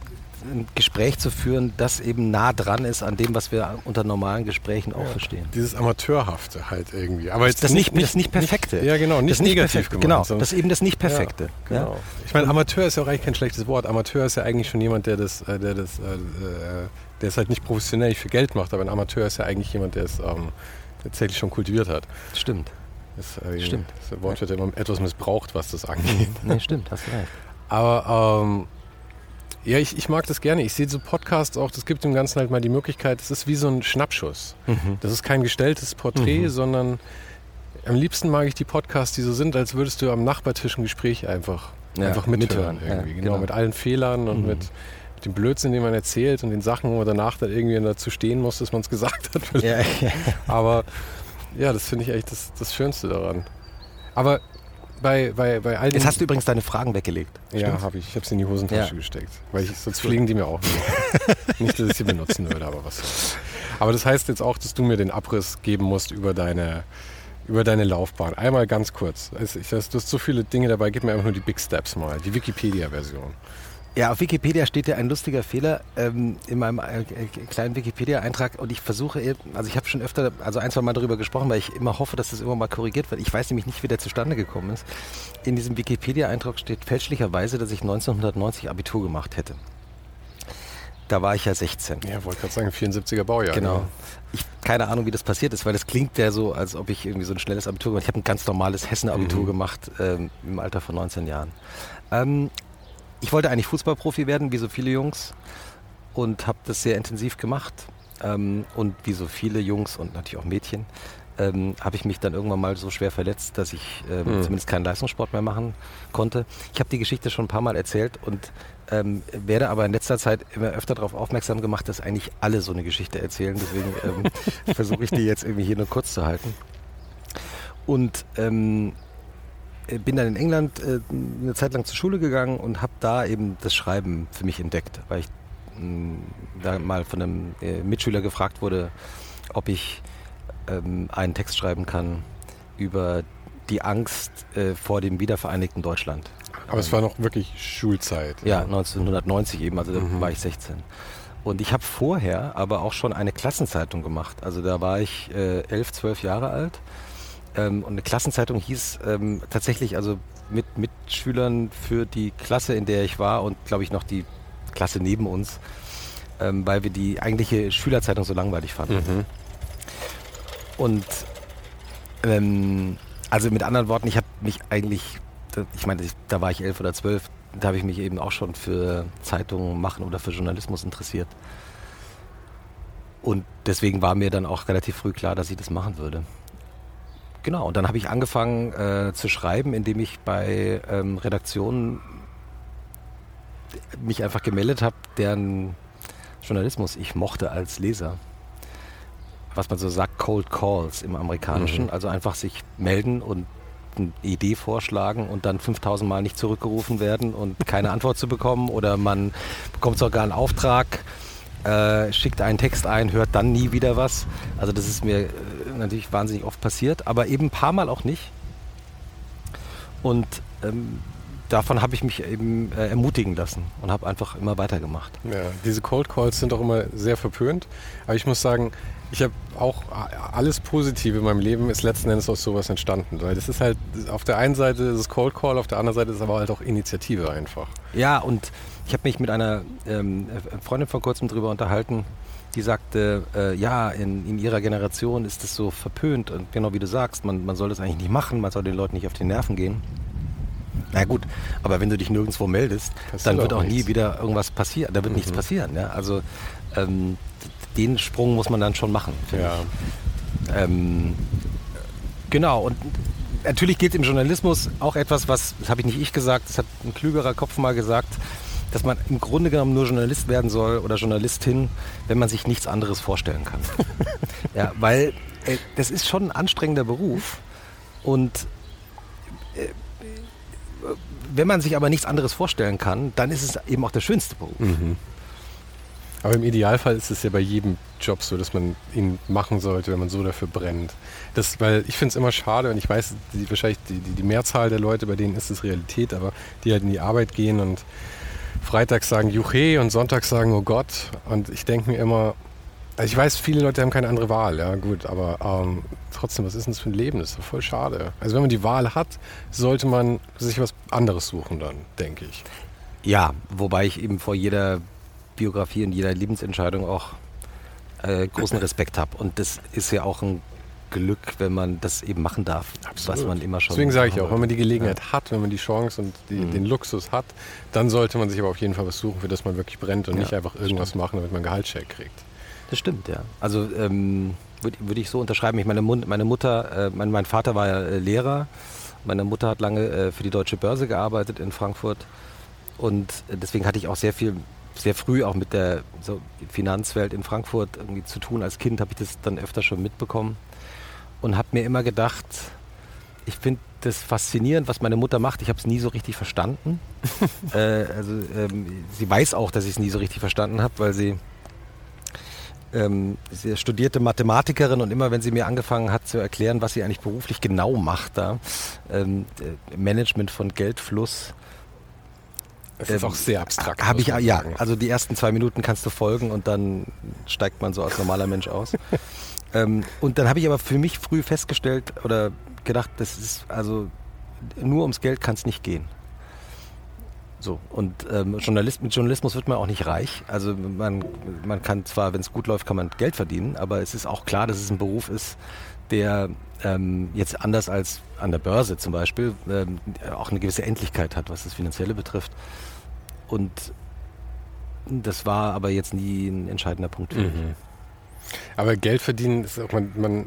Speaker 2: ein, Gespräch zu führen, das eben nah dran ist an dem, was wir unter normalen Gesprächen auch ja, verstehen.
Speaker 1: Dieses Amateurhafte halt irgendwie.
Speaker 2: Aber jetzt das, nicht, nicht, das nicht Perfekte.
Speaker 1: Nicht, ja, genau, nicht
Speaker 2: das
Speaker 1: negativ
Speaker 2: nicht Genau, das ist eben das nicht Perfekte.
Speaker 1: Ja, genau. Ich meine, Amateur ist ja auch eigentlich kein schlechtes Wort. Amateur ist ja eigentlich schon jemand, der das, äh, der das, äh, äh, der es halt nicht professionell für Geld macht, aber ein Amateur ist ja eigentlich jemand, der es ähm, tatsächlich schon kultiviert hat.
Speaker 2: Stimmt.
Speaker 1: Das, äh, stimmt. Das Wort wird ja immer etwas missbraucht, was das angeht.
Speaker 2: Nee, stimmt, hast du recht.
Speaker 1: Aber ähm, ja, ich, ich mag das gerne. Ich sehe so Podcasts auch, das gibt dem Ganzen halt mal die Möglichkeit, es ist wie so ein Schnappschuss. Mhm. Das ist kein gestelltes Porträt, mhm. sondern am liebsten mag ich die Podcasts, die so sind, als würdest du am Nachbartisch ein Gespräch einfach, ja, einfach mithören. mithören irgendwie. Ja, genau, genau, mit allen Fehlern und mhm. mit, mit dem Blödsinn, den man erzählt und den Sachen, wo man danach dann irgendwie dazu stehen muss, dass man es gesagt hat. Ja, Aber ja, das finde ich echt das, das Schönste daran. Aber bei, bei, bei all
Speaker 2: Jetzt hast du übrigens deine Fragen weggelegt.
Speaker 1: Ja, habe ich. Ich habe sie in die Hosentasche ja. gesteckt. Weil ich, sonst fliegen die mir auch nicht. nicht, dass ich sie benutzen würde, aber was Aber das heißt jetzt auch, dass du mir den Abriss geben musst über deine, über deine Laufbahn. Einmal ganz kurz. Ich, du hast so viele Dinge dabei, gib mir einfach nur die Big Steps mal, die Wikipedia-Version.
Speaker 2: Ja, auf Wikipedia steht ja ein lustiger Fehler ähm, in meinem äh, äh kleinen Wikipedia-Eintrag und ich versuche, also ich habe schon öfter, also ein, zwei Mal darüber gesprochen, weil ich immer hoffe, dass das irgendwann mal korrigiert wird. Ich weiß nämlich nicht, wie der zustande gekommen ist. In diesem Wikipedia-Eintrag steht fälschlicherweise, dass ich 1990 Abitur gemacht hätte. da war ich ja 16.
Speaker 1: Ja, wollte gerade sagen, 74er Baujahr.
Speaker 2: Genau. Ich keine Ahnung, wie das passiert ist, weil das klingt ja so, als ob ich irgendwie so ein schnelles Abitur gemacht habe. Ich habe ein ganz normales Hessen-Abitur mhm. gemacht ähm, im Alter von 19 Jahren. Ähm, ich wollte eigentlich Fußballprofi werden, wie so viele Jungs, und habe das sehr intensiv gemacht. Ähm, und wie so viele Jungs und natürlich auch Mädchen ähm, habe ich mich dann irgendwann mal so schwer verletzt, dass ich ähm, mhm. zumindest keinen Leistungssport mehr machen konnte. Ich habe die Geschichte schon ein paar Mal erzählt und ähm, werde aber in letzter Zeit immer öfter darauf aufmerksam gemacht, dass eigentlich alle so eine Geschichte erzählen. Deswegen ähm, versuche ich die jetzt irgendwie hier nur kurz zu halten. Und ähm, bin dann in England äh, eine Zeit lang zur Schule gegangen und habe da eben das Schreiben für mich entdeckt, weil ich mh, da mal von einem äh, Mitschüler gefragt wurde, ob ich ähm, einen Text schreiben kann über die Angst äh, vor dem wiedervereinigten Deutschland.
Speaker 1: Aber es war noch wirklich Schulzeit.
Speaker 2: Ja, 1990 eben, also mhm. da war ich 16. Und ich habe vorher aber auch schon eine Klassenzeitung gemacht. Also da war ich äh, 11, 12 Jahre alt. Ähm, und eine Klassenzeitung hieß ähm, tatsächlich also mit Mitschülern für die Klasse, in der ich war und glaube ich noch die Klasse neben uns, ähm, weil wir die eigentliche Schülerzeitung so langweilig fanden. Mhm. Und ähm, also mit anderen Worten, ich habe mich eigentlich, ich meine, da war ich elf oder zwölf, da habe ich mich eben auch schon für Zeitungen machen oder für Journalismus interessiert. Und deswegen war mir dann auch relativ früh klar, dass ich das machen würde. Genau, und dann habe ich angefangen äh, zu schreiben, indem ich bei ähm, Redaktionen mich einfach gemeldet habe, deren Journalismus ich mochte als Leser was man so sagt, Cold Calls im Amerikanischen. Mhm. Also einfach sich melden und eine Idee vorschlagen und dann 5000 Mal nicht zurückgerufen werden und keine Antwort zu bekommen oder man bekommt sogar einen Auftrag, äh, schickt einen Text ein, hört dann nie wieder was. Also das ist mir äh, natürlich wahnsinnig oft passiert, aber eben ein paar Mal auch nicht. Und ähm, davon habe ich mich eben äh, ermutigen lassen und habe einfach immer weitergemacht.
Speaker 1: Ja, diese Cold Calls sind auch immer sehr verpönt, aber ich muss sagen, ich habe auch alles Positive in meinem Leben ist letzten Endes aus sowas entstanden. Weil das ist halt, auf der einen Seite ist es Cold Call, auf der anderen Seite ist es aber halt auch Initiative einfach.
Speaker 2: Ja, und ich habe mich mit einer ähm, Freundin vor kurzem darüber unterhalten, die sagte, äh, ja, in, in, ihrer Generation ist das so verpönt und genau wie du sagst, man, man soll das eigentlich nicht machen, man soll den Leuten nicht auf die Nerven gehen. Na gut, aber wenn du dich nirgendwo meldest, Passiert dann wird auch, auch nie wieder irgendwas passieren. Da wird mhm. nichts passieren. Ja? Also ähm, den Sprung muss man dann schon machen. Ja. Ähm, genau, und natürlich gilt im Journalismus auch etwas, was, das habe ich nicht ich gesagt, das hat ein klügerer Kopf mal gesagt, dass man im Grunde genommen nur Journalist werden soll oder Journalistin, wenn man sich nichts anderes vorstellen kann. ja, weil äh, das ist schon ein anstrengender Beruf und äh, wenn man sich aber nichts anderes vorstellen kann, dann ist es eben auch der schönste Beruf. Mhm.
Speaker 1: Aber im Idealfall ist es ja bei jedem Job so, dass man ihn machen sollte, wenn man so dafür brennt. Das, weil ich finde es immer schade und ich weiß, die, wahrscheinlich die, die, die, Mehrzahl der Leute, bei denen ist es Realität, aber die halt in die Arbeit gehen und freitags sagen Juche und sonntags sagen Oh Gott. Und ich denke mir immer, also ich weiß, viele Leute haben keine andere Wahl, ja gut, aber ähm, trotzdem, was ist denn das für ein Leben? Das ist doch voll schade. Also wenn man die Wahl hat, sollte man sich was anderes suchen dann, denke ich.
Speaker 2: Ja, wobei ich eben vor jeder Biografie und jeder Lebensentscheidung auch äh, großen Respekt habe. Und das ist ja auch ein Glück, wenn man das eben machen darf,
Speaker 1: Absolut. was man immer schon. Deswegen sage ich auch, wenn man die Gelegenheit ja. hat, wenn man die Chance und die, mhm. den Luxus hat, dann sollte man sich aber auf jeden Fall was suchen, für das man wirklich brennt und ja, nicht einfach irgendwas stimmt. machen, damit man Gehaltscheck kriegt.
Speaker 2: Das stimmt, ja. Also ähm, würde würd ich so unterschreiben. Ich meine, meine Mutter, äh, mein, mein, Vater war ja äh, Lehrer. Meine Mutter hat lange äh, für die Deutsche Börse gearbeitet in Frankfurt. Und äh, deswegen hatte ich auch sehr viel sehr früh auch mit der so Finanzwelt in Frankfurt irgendwie zu tun. Als Kind habe ich das dann öfter schon mitbekommen und habe mir immer gedacht, ich finde das faszinierend, was meine Mutter macht. Ich habe es nie so richtig verstanden. äh, also ähm, sie weiß auch, dass ich es nie so richtig verstanden habe, weil sie ähm, sie studierte Mathematikerin und immer wenn sie mir angefangen hat zu erklären, was sie eigentlich beruflich genau macht, da ähm, Management von Geldfluss,
Speaker 1: es ist ähm, auch sehr abstrakt.
Speaker 2: Habe ich ja, also die ersten zwei Minuten kannst du folgen und dann steigt man so als normaler Mensch aus. ähm, und dann habe ich aber für mich früh festgestellt oder gedacht, das ist also nur ums Geld kann es nicht gehen. So. Und ähm, Journalist, mit Journalismus wird man auch nicht reich. Also man, man kann zwar, wenn es gut läuft, kann man Geld verdienen, aber es ist auch klar, dass es ein Beruf ist, der ähm, jetzt anders als an der Börse zum Beispiel ähm, auch eine gewisse Endlichkeit hat, was das Finanzielle betrifft. Und das war aber jetzt nie ein entscheidender Punkt für mich. Mhm.
Speaker 1: Aber Geld verdienen ist auch, man, man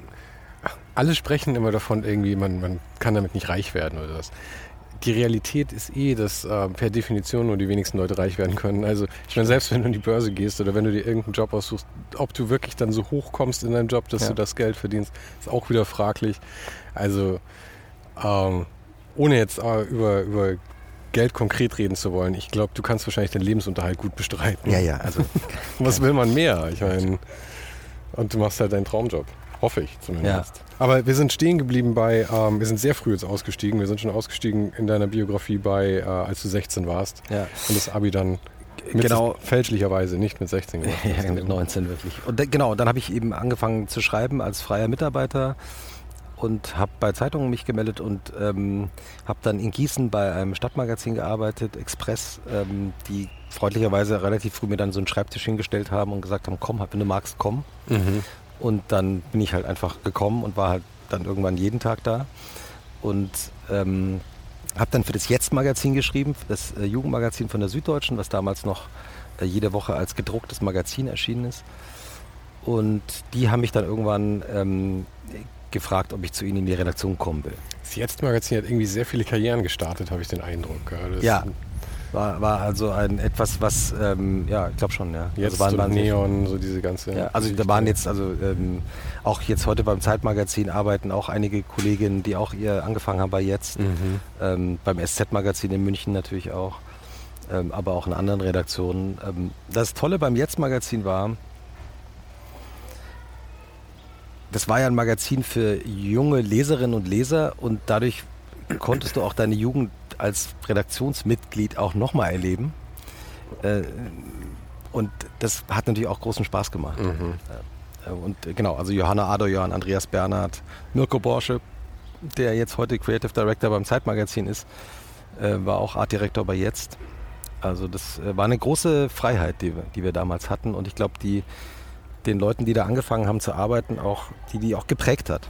Speaker 1: alle sprechen immer davon irgendwie, man, man kann damit nicht reich werden oder das die Realität ist eh, dass äh, per Definition nur die wenigsten Leute reich werden können. Also ich meine, selbst wenn du in die Börse gehst oder wenn du dir irgendeinen Job aussuchst, ob du wirklich dann so hoch kommst in deinem Job, dass ja. du das Geld verdienst, ist auch wieder fraglich. Also ähm, ohne jetzt äh, über, über Geld konkret reden zu wollen, ich glaube, du kannst wahrscheinlich deinen Lebensunterhalt gut bestreiten.
Speaker 2: Ja, ja, also.
Speaker 1: Was will man mehr? Ich meine, und du machst halt deinen Traumjob. Hoffe ich zumindest. Ja. Aber wir sind stehen geblieben bei, ähm, wir sind sehr früh jetzt ausgestiegen. Wir sind schon ausgestiegen in deiner Biografie bei, äh, als du 16 warst. Ja. Und das Abi dann genau. fälschlicherweise nicht mit 16 gemacht.
Speaker 2: ja, mit 19 wirklich. Und genau, dann habe ich eben angefangen zu schreiben als freier Mitarbeiter und habe bei Zeitungen mich gemeldet und ähm, habe dann in Gießen bei einem Stadtmagazin gearbeitet, Express, ähm, die freundlicherweise relativ früh mir dann so einen Schreibtisch hingestellt haben und gesagt haben, komm, wenn du magst, komm. Mhm. Und dann bin ich halt einfach gekommen und war halt dann irgendwann jeden Tag da. Und ähm, habe dann für das Jetzt-Magazin geschrieben, das äh, Jugendmagazin von der Süddeutschen, was damals noch äh, jede Woche als gedrucktes Magazin erschienen ist. Und die haben mich dann irgendwann ähm, gefragt, ob ich zu ihnen in die Redaktion kommen will.
Speaker 1: Das Jetzt-Magazin hat irgendwie sehr viele Karrieren gestartet, habe ich den Eindruck.
Speaker 2: Das ja, war, war also ein etwas, was, ähm, ja, ich glaube schon, ja.
Speaker 1: Also jetzt
Speaker 2: also
Speaker 1: waren, Neon, so diese ganze.
Speaker 2: Ja, also da waren jetzt, also ähm, auch jetzt heute beim Zeitmagazin arbeiten auch einige Kolleginnen, die auch ihr angefangen haben bei jetzt. Mhm. Ähm, beim SZ-Magazin in München natürlich auch, ähm, aber auch in anderen Redaktionen. Ähm, das Tolle beim Jetzt-Magazin war, das war ja ein Magazin für junge Leserinnen und Leser und dadurch konntest du auch deine Jugend als Redaktionsmitglied auch nochmal erleben. Äh, und das hat natürlich auch großen Spaß gemacht. Mhm. Äh, und äh, genau, also Johanna Adoyan, Andreas Bernhard, Mirko Borsche, der jetzt heute Creative Director beim Zeitmagazin ist, war auch Artdirektor bei Jetzt. Also das war eine große Freiheit, die wir, die wir damals hatten. Und ich glaube, die den Leuten, die da angefangen haben zu arbeiten, auch die die auch geprägt hat.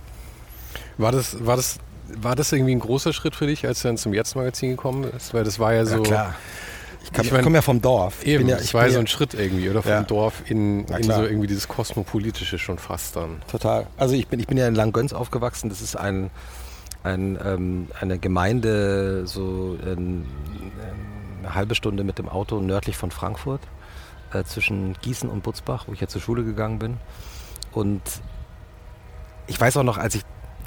Speaker 1: War das, war das war das irgendwie ein großer Schritt für dich, als du dann zum Jetzt-Magazin gekommen bist? Weil das war ja so. Ja,
Speaker 2: klar. Ich, ich, ich komme ja vom Dorf.
Speaker 1: Eben,
Speaker 2: ja,
Speaker 1: das war ja so ein Schritt irgendwie, oder? Vom ja. Dorf in, in so irgendwie dieses Kosmopolitische schon fast dann.
Speaker 2: Total. Also ich bin, ich bin ja in Langgöns aufgewachsen. Das ist ein, ein, ähm, eine Gemeinde, so ein, eine halbe Stunde mit dem Auto nördlich von Frankfurt, äh, zwischen Gießen und Butzbach, wo ich ja zur Schule gegangen bin. Und ich weiß auch noch, als ich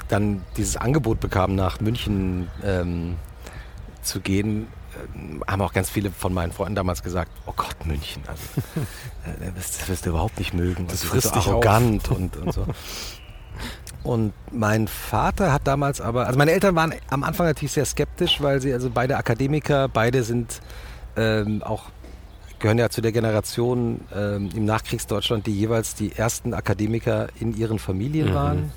Speaker 2: dann dieses Angebot bekam, nach München ähm, zu gehen, äh, haben auch ganz viele von meinen Freunden damals gesagt, oh Gott, München, also, äh, das, wirst du überhaupt nicht mögen.
Speaker 1: Das frisst so
Speaker 2: arrogant und, und so. Und mein Vater hat damals aber, also meine Eltern waren am Anfang natürlich sehr skeptisch, weil sie also beide Akademiker, beide sind ähm, auch gehören ja zu der Generation ähm, im Nachkriegsdeutschland, die jeweils die ersten Akademiker in ihren Familien mhm. waren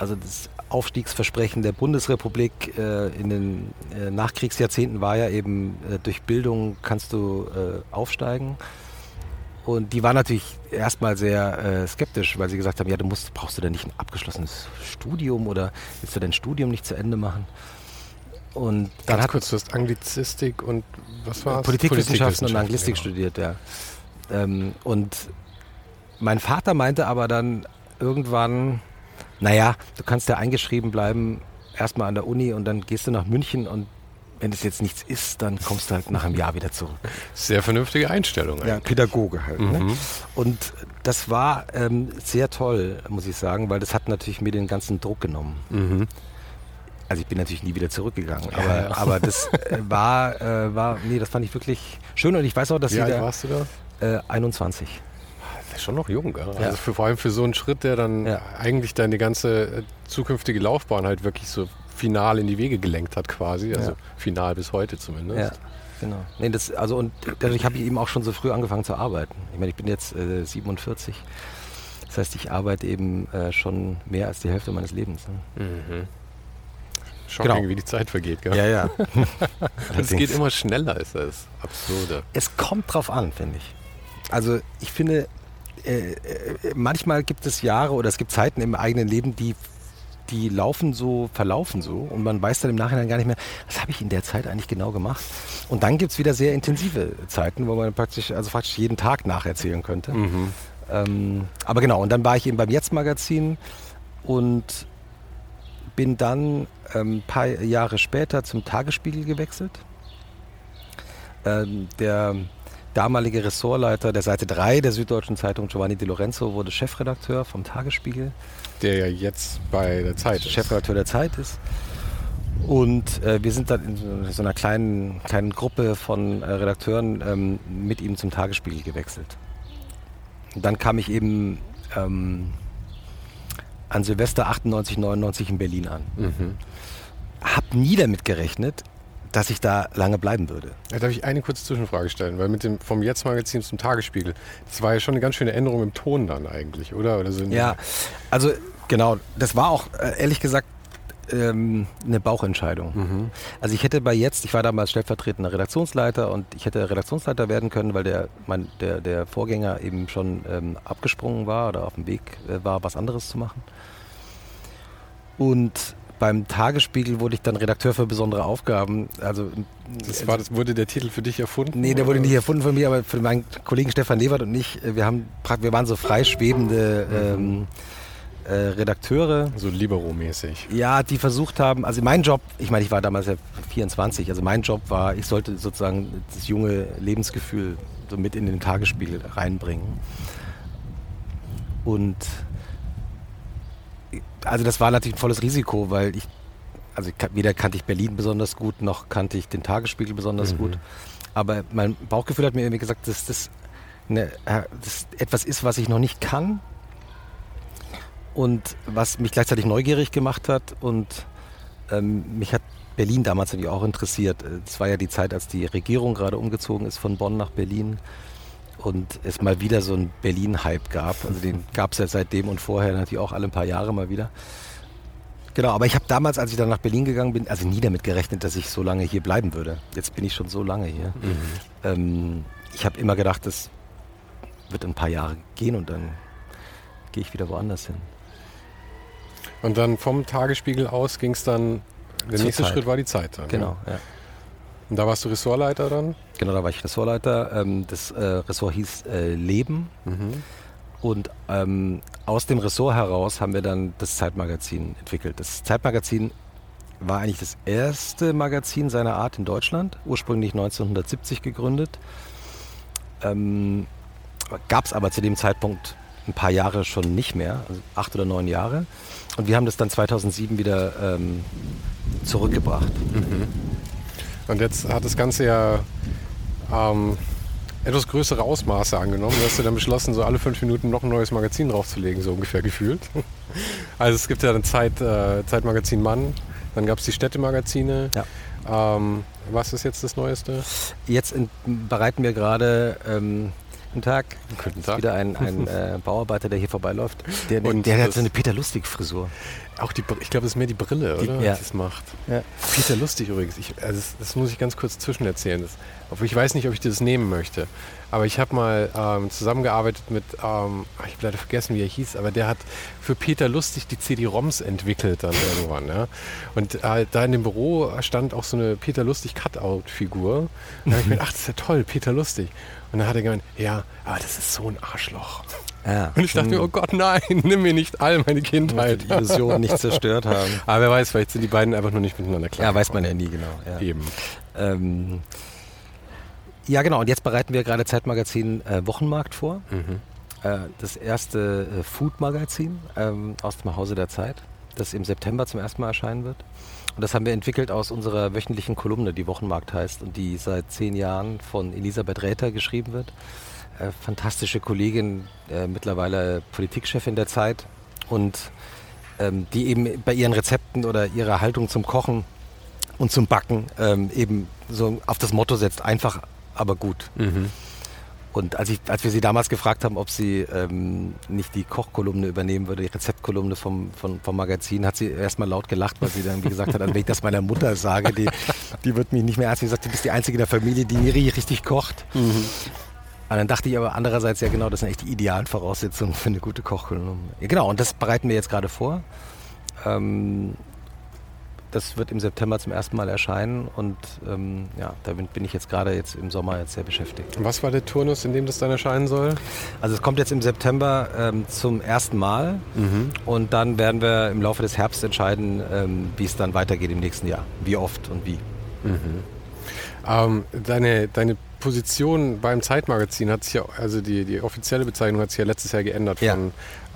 Speaker 2: also das Aufstiegsversprechen der Bundesrepublik äh, in den äh, Nachkriegsjahrzehnten war ja eben, äh, durch Bildung kannst du äh, aufsteigen. Und die waren natürlich erstmal sehr äh, skeptisch, weil sie gesagt haben, ja, du musst, brauchst du denn nicht ein abgeschlossenes Studium oder willst du dein Studium nicht zu Ende machen?
Speaker 1: Und dann Ganz hat kurz, du hast Anglizistik und was war
Speaker 2: Politikwissenschaften und Anglistik genau. studiert, ja. Ähm, und mein Vater meinte aber dann irgendwann, naja, du kannst ja eingeschrieben bleiben, erstmal an der Uni und dann gehst du nach München und wenn es jetzt nichts ist, dann kommst du halt nach einem Jahr wieder zurück.
Speaker 1: Sehr vernünftige Einstellung. Eigentlich.
Speaker 2: Ja, Pädagoge halt. Ne? Mhm. Ne? Und das war ähm, sehr toll, muss ich sagen, weil das hat natürlich mir den ganzen Druck genommen. Mhm. Also ich bin natürlich nie wieder zurückgegangen, aber, ja. aber das äh, war, äh, war, nee, das fand ich wirklich schön und ich weiß auch, dass
Speaker 1: Wie alt warst du
Speaker 2: da? Äh, 21
Speaker 1: schon noch jung, ja. also für, vor allem für so einen Schritt, der dann ja. eigentlich deine ganze äh, zukünftige Laufbahn halt wirklich so final in die Wege gelenkt hat quasi, also final bis heute zumindest. Ja.
Speaker 2: Genau. Nee, das, also und dadurch habe ich eben auch schon so früh angefangen zu arbeiten. Ich meine, ich bin jetzt äh, 47. Das heißt, ich arbeite eben äh, schon mehr als die Hälfte meines Lebens.
Speaker 1: Ne? Mhm. Shocking, genau. wie die Zeit vergeht.
Speaker 2: Gell? Ja, ja.
Speaker 1: es geht immer schneller, ist das absurde.
Speaker 2: Es kommt drauf an, finde ich. Also ich finde, äh, äh, manchmal gibt es Jahre oder es gibt Zeiten im eigenen Leben, die die laufen so, verlaufen so und man weiß dann im Nachhinein gar nicht mehr, was habe ich in der Zeit eigentlich genau gemacht. Und dann gibt es wieder sehr intensive Zeiten, wo man praktisch, also praktisch jeden Tag nacherzählen könnte. Mhm. Ähm, aber genau, und dann war ich eben beim Jetzt-Magazin und bin dann ein ähm, paar Jahre später zum Tagesspiegel gewechselt. Ähm, der damalige Ressortleiter der Seite 3 der Süddeutschen Zeitung, Giovanni Di Lorenzo, wurde Chefredakteur vom Tagesspiegel.
Speaker 1: Der ja jetzt bei der Zeit
Speaker 2: ist. Chefredakteur der Zeit ist. Und äh, wir sind dann in so einer kleinen, kleinen Gruppe von äh, Redakteuren ähm, mit ihm zum Tagesspiegel gewechselt. Und dann kam ich eben ähm, an Silvester 98, 99 in Berlin an. Mhm. Hab nie damit gerechnet, dass ich da lange bleiben würde.
Speaker 1: Ja, darf ich eine kurze Zwischenfrage stellen? Weil mit dem vom Jetzt-Magazin zum Tagesspiegel, das war ja schon eine ganz schöne Änderung im Ton dann eigentlich, oder? oder
Speaker 2: so ja, also genau, das war auch äh, ehrlich gesagt ähm, eine Bauchentscheidung. Mhm. Also ich hätte bei Jetzt, ich war damals stellvertretender Redaktionsleiter und ich hätte Redaktionsleiter werden können, weil der, mein, der, der Vorgänger eben schon ähm, abgesprungen war oder auf dem Weg äh, war, was anderes zu machen. Und beim Tagesspiegel wurde ich dann Redakteur für besondere Aufgaben. Also
Speaker 1: das war, das wurde der Titel für dich erfunden?
Speaker 2: Nee, der wurde nicht erfunden von mir, aber für meinen Kollegen Stefan Levert und ich. Äh, wir haben, wir waren so freischwebende ähm, äh, Redakteure.
Speaker 1: So Libero-mäßig.
Speaker 2: Ja, die versucht haben. Also mein Job, ich meine, ich war damals ja 24. Also mein Job war, ich sollte sozusagen das junge Lebensgefühl so mit in den Tagesspiegel reinbringen. Und also das war natürlich ein volles Risiko, weil ich, also weder kannte ich Berlin besonders gut, noch kannte ich den Tagesspiegel besonders mhm. gut. Aber mein Bauchgefühl hat mir irgendwie gesagt, dass das, eine, das etwas ist, was ich noch nicht kann und was mich gleichzeitig neugierig gemacht hat und ähm, mich hat Berlin damals natürlich auch interessiert. Es war ja die Zeit, als die Regierung gerade umgezogen ist von Bonn nach Berlin und es mal wieder so einen Berlin-Hype gab. Also den gab es ja seitdem und vorher natürlich auch alle ein paar Jahre mal wieder. Genau, aber ich habe damals, als ich dann nach Berlin gegangen bin, also nie damit gerechnet, dass ich so lange hier bleiben würde. Jetzt bin ich schon so lange hier. Mhm. Ähm, ich habe immer gedacht, das wird ein paar Jahre gehen und dann gehe ich wieder woanders hin.
Speaker 1: Und dann vom Tagesspiegel aus ging es dann, der Zur nächste Zeit. Schritt war die Zeit dann.
Speaker 2: Genau, ja. ja.
Speaker 1: Und da warst du Ressortleiter dann?
Speaker 2: Genau, da war ich Ressortleiter. Ähm, das äh, Ressort hieß äh, Leben. Mhm. Und ähm, aus dem Ressort heraus haben wir dann das Zeitmagazin entwickelt. Das Zeitmagazin war eigentlich das erste Magazin seiner Art in Deutschland, ursprünglich 1970 gegründet. Ähm, Gab es aber zu dem Zeitpunkt ein paar Jahre schon nicht mehr, also acht oder neun Jahre. Und wir haben das dann 2007 wieder ähm, zurückgebracht. Mhm.
Speaker 1: Und jetzt hat das Ganze ja ähm, etwas größere Ausmaße angenommen. Du hast ja dann beschlossen, so alle fünf Minuten noch ein neues Magazin draufzulegen, so ungefähr gefühlt. Also es gibt ja ein Zeit, äh, Zeitmagazin Mann, dann gab es die Städtemagazine. Ja. Ähm, was ist jetzt das Neueste?
Speaker 2: Jetzt in, bereiten wir gerade ähm, Guten Tag.
Speaker 1: Guten Tag.
Speaker 2: wieder ein, ein äh, Bauarbeiter, der hier vorbeiläuft. Der, der, der hat so eine Peter Lustig-Frisur.
Speaker 1: Auch die, ich glaube, das ist mehr die Brille, die, oder? Ja. Das macht. Ja. Peter Lustig übrigens. Ich, also das, das, muss ich ganz kurz zwischen erzählen. Das, ich weiß nicht, ob ich das nehmen möchte. Aber ich habe mal ähm, zusammengearbeitet mit, ähm, ich habe leider vergessen, wie er hieß, aber der hat für Peter Lustig die CD-ROMs entwickelt dann irgendwann. Ja? Und äh, da in dem Büro stand auch so eine Peter Lustig Cutout-Figur. Da habe ich mir ach, das ist ja toll, Peter Lustig. Und dann hat er gemeint, ja, aber das ist so ein Arschloch. Ja. Und ich dachte mir, hm. oh Gott, nein, nimm mir nicht all meine Kindheit.
Speaker 2: Die Illusion nicht zerstört haben.
Speaker 1: Aber wer weiß, vielleicht sind die beiden einfach nur nicht miteinander klar.
Speaker 2: Ja, weiß man ja nie genau. Ja.
Speaker 1: Eben.
Speaker 2: Ähm, ja, genau. Und jetzt bereiten wir gerade Zeitmagazin äh, Wochenmarkt vor. Mhm. Äh, das erste äh, Food-Magazin ähm, aus dem Hause der Zeit, das im September zum ersten Mal erscheinen wird. Und das haben wir entwickelt aus unserer wöchentlichen Kolumne, die Wochenmarkt heißt und die seit zehn Jahren von Elisabeth Räther geschrieben wird. Äh, fantastische Kollegin, äh, mittlerweile Politikchefin der Zeit und ähm, die eben bei ihren Rezepten oder ihrer Haltung zum Kochen und zum Backen ähm, eben so auf das Motto setzt, einfach aber gut. Mhm. Und als, ich, als wir sie damals gefragt haben, ob sie ähm, nicht die Kochkolumne übernehmen würde, die Rezeptkolumne vom, vom, vom Magazin, hat sie erstmal laut gelacht, weil sie dann wie gesagt hat, also wenn ich das meiner Mutter sage, die, die wird mich nicht mehr ernst. Sie sagt, du bist die Einzige in der Familie, die richtig kocht. Mhm. Und dann dachte ich aber andererseits, ja genau, das sind echt die idealen Voraussetzungen für eine gute Kochkolumne. Genau, und das bereiten wir jetzt gerade vor. Ähm, das wird im September zum ersten Mal erscheinen und ähm, ja, da bin, bin, ich jetzt gerade jetzt im Sommer jetzt sehr beschäftigt.
Speaker 1: Was war der Turnus, in dem das dann erscheinen soll?
Speaker 2: Also es kommt jetzt im September ähm, zum ersten Mal mhm. und dann werden wir im Laufe des Herbst entscheiden, ähm, wie es dann weitergeht im nächsten Jahr, wie oft und wie.
Speaker 1: Mhm. Ähm, deine, deine Position beim Zeitmagazin hat sich ja, also die, die offizielle Bezeichnung hat sich ja letztes Jahr geändert.
Speaker 2: Ja.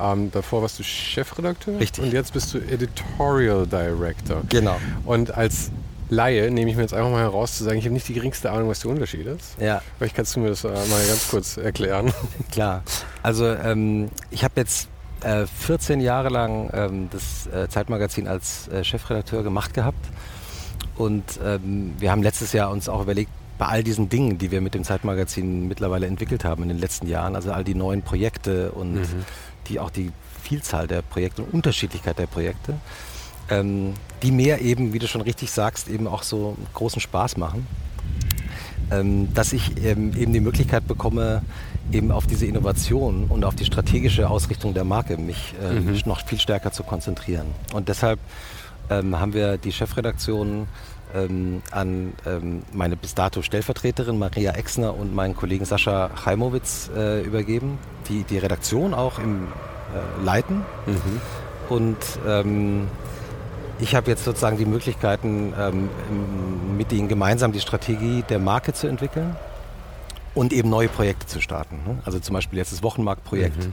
Speaker 1: Ähm, davor warst du Chefredakteur
Speaker 2: Richtig.
Speaker 1: und jetzt bist du Editorial Director.
Speaker 2: Genau.
Speaker 1: Und als Laie nehme ich mir jetzt einfach mal heraus zu sagen, ich habe nicht die geringste Ahnung, was der Unterschied ist.
Speaker 2: Ja.
Speaker 1: Vielleicht kannst du mir das mal ganz kurz erklären.
Speaker 2: Klar. Also ähm, ich habe jetzt äh, 14 Jahre lang ähm, das äh, Zeitmagazin als äh, Chefredakteur gemacht gehabt. Und ähm, wir haben letztes Jahr uns auch überlegt, bei all diesen Dingen, die wir mit dem Zeitmagazin mittlerweile entwickelt haben in den letzten Jahren, also all die neuen Projekte und mhm. Die auch die Vielzahl der Projekte und Unterschiedlichkeit der Projekte, ähm, die mir eben, wie du schon richtig sagst, eben auch so großen Spaß machen, ähm, dass ich ähm, eben die Möglichkeit bekomme, eben auf diese Innovation und auf die strategische Ausrichtung der Marke mich äh, mhm. noch viel stärker zu konzentrieren. Und deshalb ähm, haben wir die Chefredaktion ähm, an ähm, meine bis dato Stellvertreterin Maria Exner und meinen Kollegen Sascha Chaimowitz äh, übergeben, die die Redaktion auch im äh, leiten. Mhm. Und ähm, ich habe jetzt sozusagen die Möglichkeiten, ähm, mit ihnen gemeinsam die Strategie der Marke zu entwickeln und eben neue Projekte zu starten. Ne? Also zum Beispiel jetzt das Wochenmarktprojekt. Mhm.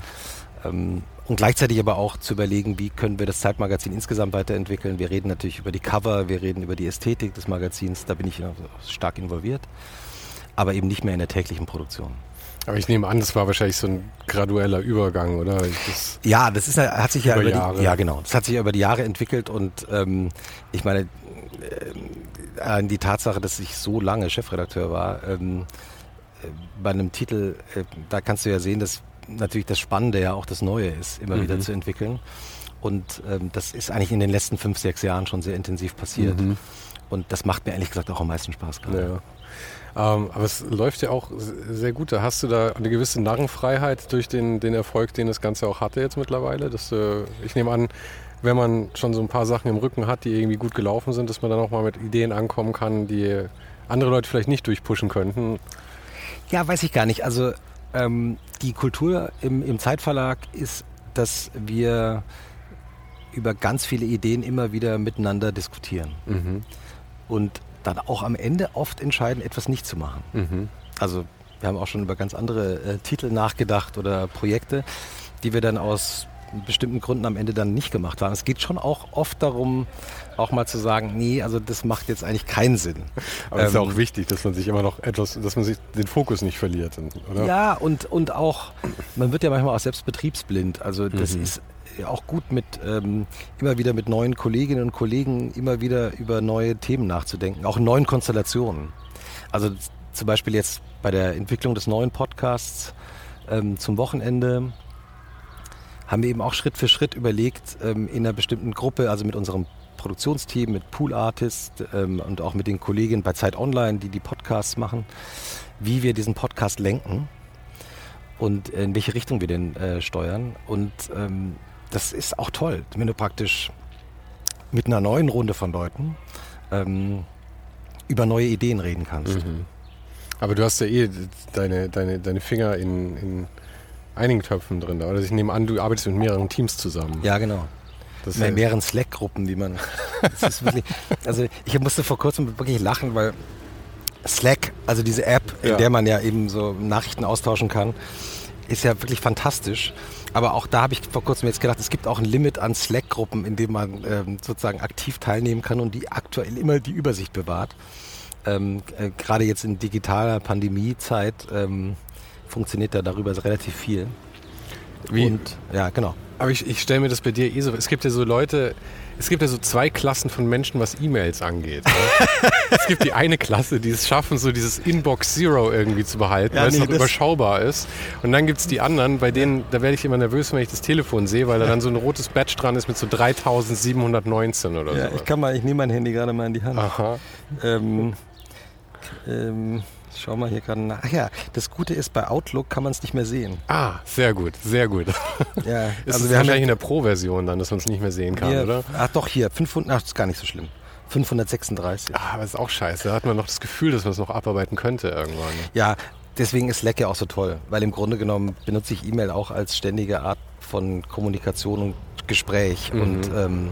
Speaker 2: Ähm, und gleichzeitig aber auch zu überlegen, wie können wir das Zeitmagazin insgesamt weiterentwickeln. Wir reden natürlich über die Cover, wir reden über die Ästhetik des Magazins, da bin ich stark involviert, aber eben nicht mehr in der täglichen Produktion.
Speaker 1: Aber ich nehme an, das war wahrscheinlich so ein gradueller Übergang, oder?
Speaker 2: Das ja, das ist, hat sich ja über, über die, ja genau, das hat sich über die Jahre entwickelt und ähm, ich meine, äh, die Tatsache, dass ich so lange Chefredakteur war, ähm, äh, bei einem Titel, äh, da kannst du ja sehen, dass natürlich das Spannende ja auch das Neue ist, immer mhm. wieder zu entwickeln. Und ähm, das ist eigentlich in den letzten fünf, sechs Jahren schon sehr intensiv passiert. Mhm. Und das macht mir ehrlich gesagt auch am meisten Spaß
Speaker 1: gerade. Ja. Ähm, aber es läuft ja auch sehr gut. Da hast du da eine gewisse Narrenfreiheit durch den, den Erfolg, den das Ganze auch hatte jetzt mittlerweile. Dass, äh, ich nehme an, wenn man schon so ein paar Sachen im Rücken hat, die irgendwie gut gelaufen sind, dass man dann auch mal mit Ideen ankommen kann, die andere Leute vielleicht nicht durchpushen könnten.
Speaker 2: Ja, weiß ich gar nicht. Also ähm, die Kultur im, im Zeitverlag ist, dass wir über ganz viele Ideen immer wieder miteinander diskutieren. Mhm. Und dann auch am Ende oft entscheiden, etwas nicht zu machen. Mhm. Also wir haben auch schon über ganz andere äh, Titel nachgedacht oder Projekte, die wir dann aus bestimmten Gründen am Ende dann nicht gemacht haben. Es geht schon auch oft darum, auch mal zu sagen, nee, also das macht jetzt eigentlich keinen Sinn.
Speaker 1: Aber es ähm, ist ja auch wichtig, dass man sich immer noch etwas, dass man sich den Fokus nicht verliert,
Speaker 2: oder? Ja, und, und auch, man wird ja manchmal auch selbst betriebsblind. Also das mhm. ist auch gut mit ähm, immer wieder mit neuen Kolleginnen und Kollegen immer wieder über neue Themen nachzudenken, auch in neuen Konstellationen. Also zum Beispiel jetzt bei der Entwicklung des neuen Podcasts ähm, zum Wochenende haben wir eben auch Schritt für Schritt überlegt, ähm, in einer bestimmten Gruppe, also mit unserem Produktionsteam, mit Pool Artist ähm, und auch mit den Kolleginnen bei Zeit Online, die die Podcasts machen, wie wir diesen Podcast lenken und in welche Richtung wir den äh, steuern. Und ähm, das ist auch toll, wenn du praktisch mit einer neuen Runde von Leuten über neue Ideen reden kannst. Mhm.
Speaker 1: Aber du hast ja eh deine, deine, deine Finger in, in einigen Töpfen drin. Oder ich nehme an, du arbeitest mit mehreren Teams zusammen.
Speaker 2: Ja, genau. Das mit mehreren Slack-Gruppen, die man. wirklich, also ich musste vor kurzem wirklich lachen, weil Slack, also diese App, in ja. der man ja eben so Nachrichten austauschen kann, ist ja wirklich fantastisch. Aber auch da habe ich vor kurzem jetzt gedacht, es gibt auch ein Limit an Slack-Gruppen, in denen man ähm, sozusagen aktiv teilnehmen kann und die aktuell immer die Übersicht bewahrt. Ähm, äh, Gerade jetzt in digitaler Pandemiezeit ähm, funktioniert da darüber relativ viel.
Speaker 1: Wie? Und
Speaker 2: ja, genau.
Speaker 1: Aber ich, ich stelle mir das bei dir eh so. Es gibt ja so Leute, es gibt ja so zwei Klassen von Menschen, was E-Mails angeht. Ne? es gibt die eine Klasse, die es schaffen, so dieses Inbox Zero irgendwie zu behalten, ja, weil nee, es noch überschaubar ist. Und dann gibt es die anderen, bei denen, da werde ich immer nervös, wenn ich das Telefon sehe, weil da dann so ein rotes Badge dran ist mit so 3719 oder ja, so.
Speaker 2: Ich kann mal, ich nehme mein Handy gerade mal in die Hand. Aha. Ähm, ähm, schau mal hier gerade nach. Ach ja, das Gute ist, bei Outlook kann man es nicht mehr sehen.
Speaker 1: Ah, sehr gut, sehr gut. Ja, ist also wir wahrscheinlich haben in der Pro-Version dann, dass man es nicht mehr sehen kann,
Speaker 2: hier,
Speaker 1: oder?
Speaker 2: Ach doch, hier, 500, ach, das ist gar nicht so schlimm. 536.
Speaker 1: Ah, aber ist auch scheiße. Da hat man noch das Gefühl, dass man es noch abarbeiten könnte irgendwann.
Speaker 2: Ja, deswegen ist Slack ja auch so toll, weil im Grunde genommen benutze ich E-Mail auch als ständige Art von Kommunikation und Gespräch. Mhm. Und ähm,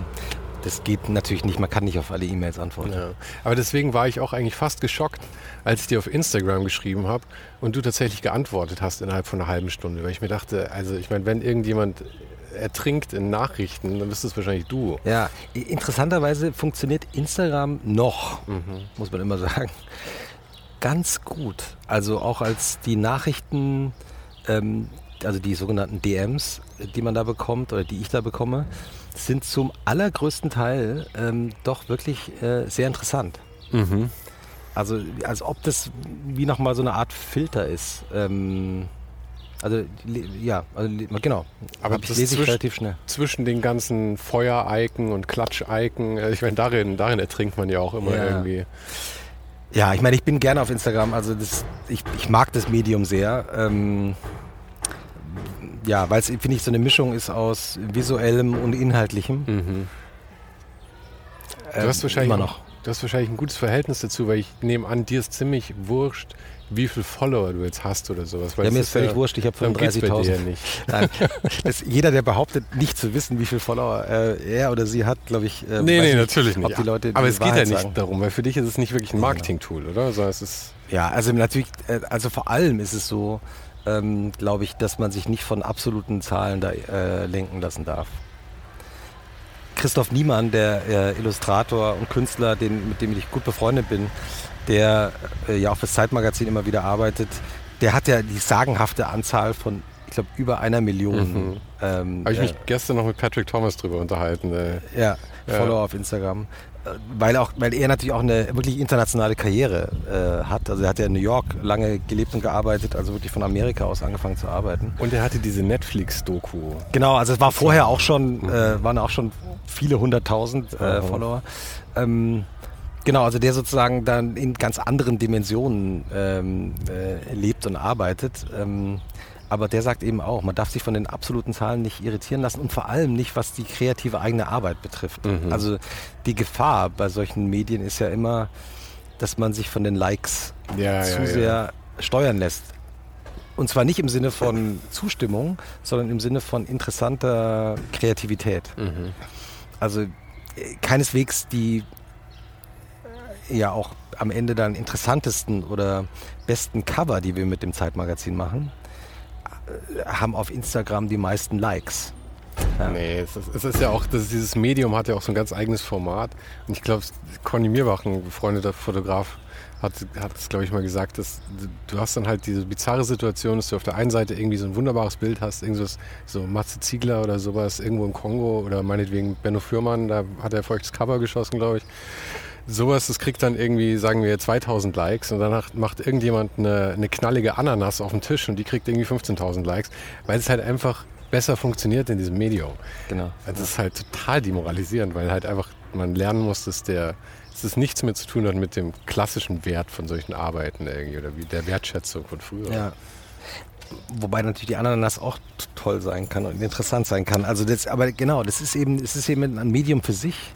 Speaker 2: das geht natürlich nicht, man kann nicht auf alle E-Mails antworten. Ja.
Speaker 1: Aber deswegen war ich auch eigentlich fast geschockt, als ich dir auf Instagram geschrieben habe und du tatsächlich geantwortet hast innerhalb von einer halben Stunde. Weil ich mir dachte, also ich meine, wenn irgendjemand ertrinkt in Nachrichten, dann bist es wahrscheinlich du.
Speaker 2: Ja, interessanterweise funktioniert Instagram noch, mhm. muss man immer sagen, ganz gut. Also auch als die Nachrichten, ähm, also die sogenannten DMs, die man da bekommt oder die ich da bekomme, sind zum allergrößten Teil ähm, doch wirklich äh, sehr interessant. Mhm. Also als ob das wie nochmal so eine Art Filter ist. Ähm, also ja, also, genau.
Speaker 1: Aber das lese ich relativ schnell. Zwischen den ganzen Feuer-Icon und Klatsch-Icon, äh, ich meine, darin, darin ertrinkt man ja auch immer ja. irgendwie.
Speaker 2: Ja, ich meine, ich bin gerne auf Instagram, also das, ich, ich mag das Medium sehr. Ähm, ja, weil es, finde ich, so eine Mischung ist aus visuellem und inhaltlichem. Mhm.
Speaker 1: Du hast ähm, wahrscheinlich immer noch. Du hast wahrscheinlich ein gutes Verhältnis dazu, weil ich nehme an, dir ist ziemlich wurscht, wie viele Follower du jetzt hast oder sowas.
Speaker 2: ja, mir ist völlig ja, wurscht, ich habe 35.000. Nein, das, jeder, der behauptet, nicht zu wissen, wie viele Follower äh, er oder sie hat, glaube ich.
Speaker 1: Äh, nee, nee, nicht, natürlich nicht. Die Leute Aber es geht ja nicht sagen. darum, weil für dich ist es nicht wirklich ein Marketing-Tool, oder? Also es ist
Speaker 2: ja, also natürlich, äh, also vor allem ist es so, ähm, glaube ich, dass man sich nicht von absoluten Zahlen da äh, lenken lassen darf. Christoph Niemann, der äh, Illustrator und Künstler, den, mit dem ich gut befreundet bin, der äh, ja auch fürs Zeitmagazin immer wieder arbeitet, der hat ja die sagenhafte Anzahl von, ich glaube, über einer Million. Mhm.
Speaker 1: Ähm, Habe ich mich äh, gestern noch mit Patrick Thomas drüber unterhalten. Äh.
Speaker 2: Ja, Follower auf Instagram weil, auch, weil er natürlich auch eine wirklich internationale Karriere äh, hat. Also er hat ja in New York lange gelebt und gearbeitet, also wirklich von Amerika aus angefangen zu arbeiten.
Speaker 1: Und er hatte diese Netflix-Doku.
Speaker 2: Genau, also es war vorher auch schon, mhm. äh, waren auch schon viele hunderttausend äh, Follower. Ähm, Genau, also der sozusagen dann in ganz anderen Dimensionen ähm, äh, lebt und arbeitet. Ähm, aber der sagt eben auch, man darf sich von den absoluten Zahlen nicht irritieren lassen und vor allem nicht, was die kreative eigene Arbeit betrifft. Mhm. Also die Gefahr bei solchen Medien ist ja immer, dass man sich von den Likes ja, zu ja, sehr ja. steuern lässt. Und zwar nicht im Sinne von Zustimmung, sondern im Sinne von interessanter Kreativität. Mhm. Also äh, keineswegs die äh, ja auch am Ende dann interessantesten oder besten Cover, die wir mit dem Zeitmagazin machen, haben auf Instagram die meisten Likes.
Speaker 1: Ja. Nee, es ist, es ist, ja auch, das, dieses Medium hat ja auch so ein ganz eigenes Format. Und ich glaube, Conny Mierbach, ein befreundeter Fotograf, hat, hat es, glaube ich, mal gesagt, dass du hast dann halt diese bizarre Situation, dass du auf der einen Seite irgendwie so ein wunderbares Bild hast, irgendwas, so Matze Ziegler oder sowas, irgendwo im Kongo oder meinetwegen Benno Fürmann, da hat er feuchtes Cover geschossen, glaube ich sowas, das kriegt dann irgendwie, sagen wir, 2000 Likes und danach macht irgendjemand eine, eine knallige Ananas auf dem Tisch und die kriegt irgendwie 15.000 Likes, weil es halt einfach besser funktioniert in diesem Medium. Genau. Also das ist halt total demoralisierend, weil halt einfach man lernen muss, dass der dass es nichts mehr zu tun hat mit dem klassischen Wert von solchen Arbeiten irgendwie oder wie der Wertschätzung von früher. Ja.
Speaker 2: Wobei natürlich die Ananas auch toll sein kann und interessant sein kann. Also das, aber genau, das ist eben, es ist eben ein Medium für sich.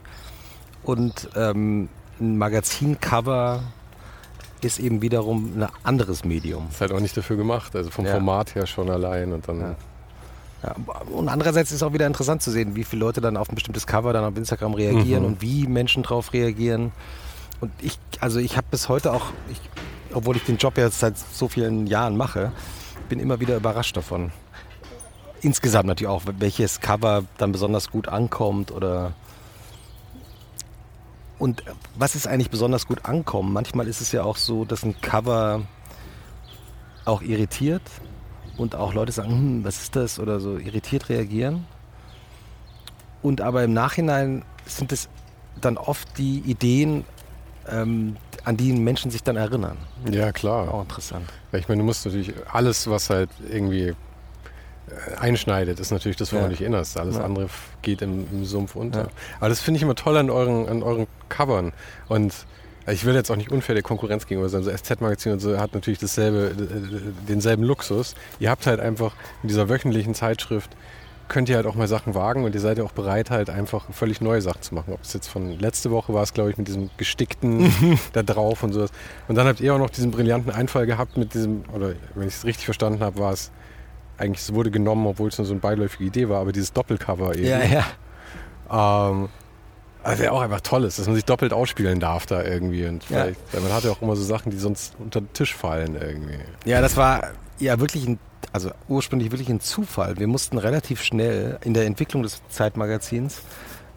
Speaker 2: Und ähm, ein Magazincover ist eben wiederum ein anderes Medium.
Speaker 1: Ist halt auch nicht dafür gemacht, also vom ja. Format her schon allein und dann. Ja.
Speaker 2: Ja, und andererseits ist es auch wieder interessant zu sehen, wie viele Leute dann auf ein bestimmtes Cover dann auf Instagram reagieren mhm. und wie Menschen darauf reagieren. Und ich, also ich habe bis heute auch, ich, obwohl ich den Job jetzt seit so vielen Jahren mache, bin immer wieder überrascht davon. Insgesamt natürlich auch, welches Cover dann besonders gut ankommt oder und was ist eigentlich besonders gut ankommen? Manchmal ist es ja auch so, dass ein Cover auch irritiert und auch Leute sagen, hm, was ist das oder so irritiert reagieren. Und aber im Nachhinein sind es dann oft die Ideen, ähm, an die Menschen sich dann erinnern.
Speaker 1: Ja, klar.
Speaker 2: Auch interessant.
Speaker 1: Ich meine, du musst natürlich alles, was halt irgendwie einschneidet, ist natürlich das, woran ja. du dich erinnerst. Alles ja. andere geht im, im Sumpf unter. Ja. Aber das finde ich immer toll an euren, an euren Covern. Und ich will jetzt auch nicht unfair der Konkurrenz gegenüber sein. So SZ-Magazin und so hat natürlich dasselbe, denselben Luxus. Ihr habt halt einfach in dieser wöchentlichen Zeitschrift könnt ihr halt auch mal Sachen wagen und ihr seid ja auch bereit, halt einfach völlig neue Sachen zu machen. Ob es jetzt von letzte Woche war es, glaube ich, mit diesem gestickten da drauf und sowas. Und dann habt ihr auch noch diesen brillanten Einfall gehabt mit diesem, oder wenn ich es richtig verstanden habe, war es eigentlich, es wurde genommen, obwohl es nur so eine beiläufige Idee war, aber dieses Doppelcover eben.
Speaker 2: Ja, ja.
Speaker 1: Ähm, also auch einfach toll ist, dass man sich doppelt ausspielen darf da irgendwie. Und ja. weil man hat ja auch immer so Sachen, die sonst unter den Tisch fallen irgendwie.
Speaker 2: Ja, das war ja wirklich ein also ursprünglich wirklich ein Zufall. Wir mussten relativ schnell in der Entwicklung des Zeitmagazins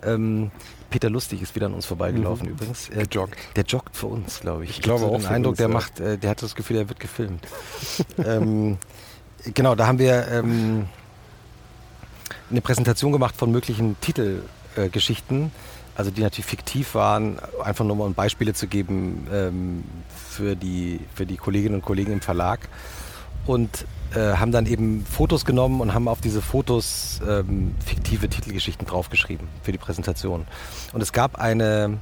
Speaker 2: ähm, Peter Lustig ist wieder an uns vorbeigelaufen mhm. übrigens.
Speaker 1: Der joggt.
Speaker 2: Der joggt für uns, glaube ich.
Speaker 1: Ich, ich glaube so auch.
Speaker 2: Den Eindruck, uns, der ja. macht, äh, der hat das Gefühl, er wird gefilmt. ähm, genau, da haben wir ähm, eine Präsentation gemacht von möglichen Titelgeschichten, äh, also die natürlich fiktiv waren, einfach nur mal um Beispiele zu geben ähm, für, die, für die Kolleginnen und Kollegen im Verlag. Und äh, haben dann eben Fotos genommen und haben auf diese Fotos ähm, fiktive Titelgeschichten draufgeschrieben für die Präsentation. Und es gab eine,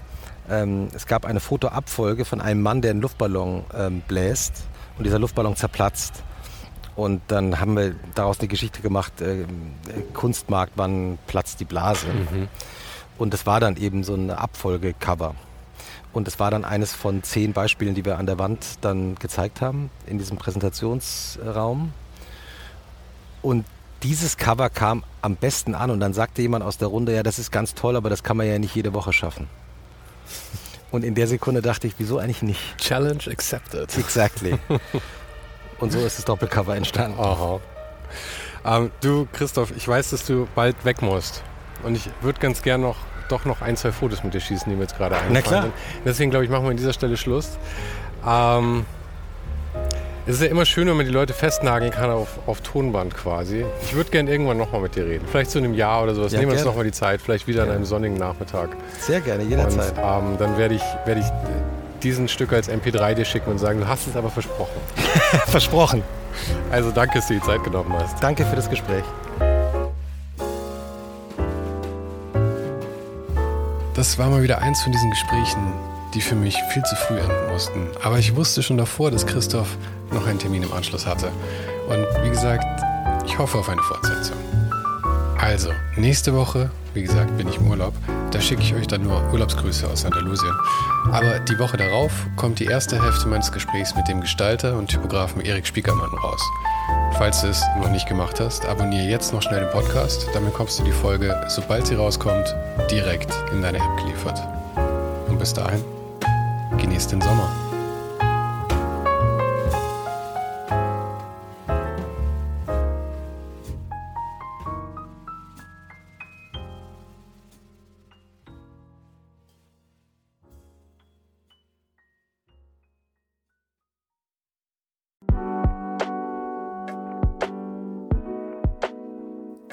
Speaker 2: ähm, es gab eine Fotoabfolge von einem Mann, der einen Luftballon ähm, bläst und dieser Luftballon zerplatzt. Und dann haben wir daraus eine Geschichte gemacht, äh, Kunstmarkt, wann platzt die Blase. Mhm. Und das war dann eben so eine Abfolge-Cover. Und es war dann eines von zehn Beispielen, die wir an der Wand dann gezeigt haben in diesem Präsentationsraum. Und dieses Cover kam am besten an und dann sagte jemand aus der Runde, ja, das ist ganz toll, aber das kann man ja nicht jede Woche schaffen. Und in der Sekunde dachte ich, wieso eigentlich nicht?
Speaker 1: Challenge accepted.
Speaker 2: Exactly. und so ist das Doppelcover entstanden.
Speaker 1: Aha. Ähm, du, Christoph, ich weiß, dass du bald weg musst. Und ich würde ganz gern noch doch noch ein, zwei Fotos mit dir schießen, die mir jetzt gerade einfallen. Na klar. Deswegen glaube ich, machen wir an dieser Stelle Schluss. Ähm, es ist ja immer schön, wenn man die Leute festnageln kann auf, auf Tonband quasi. Ich würde gerne irgendwann nochmal mit dir reden. Vielleicht in einem Jahr oder sowas. Ja, Nehmen wir uns nochmal die Zeit. Vielleicht wieder ja. an einem sonnigen Nachmittag.
Speaker 2: Sehr gerne, jederzeit.
Speaker 1: Und, ähm, dann werde ich, werd ich diesen Stück als MP3 dir schicken und sagen, du hast es aber versprochen.
Speaker 2: versprochen.
Speaker 1: Also danke, dass du die Zeit genommen hast.
Speaker 2: Danke für das Gespräch.
Speaker 1: Das war mal wieder eins von diesen Gesprächen, die für mich viel zu früh enden mussten. Aber ich wusste schon davor, dass Christoph noch einen Termin im Anschluss hatte. Und wie gesagt, ich hoffe auf eine Fortsetzung. Also, nächste Woche, wie gesagt, bin ich im Urlaub. Da schicke ich euch dann nur Urlaubsgrüße aus Andalusien. Aber die Woche darauf kommt die erste Hälfte meines Gesprächs mit dem Gestalter und Typografen Erik Spiekermann raus. Falls du es noch nicht gemacht hast, abonniere jetzt noch schnell den Podcast. Damit bekommst du die Folge, sobald sie rauskommt, direkt in deine App geliefert. Und bis dahin, genießt den Sommer.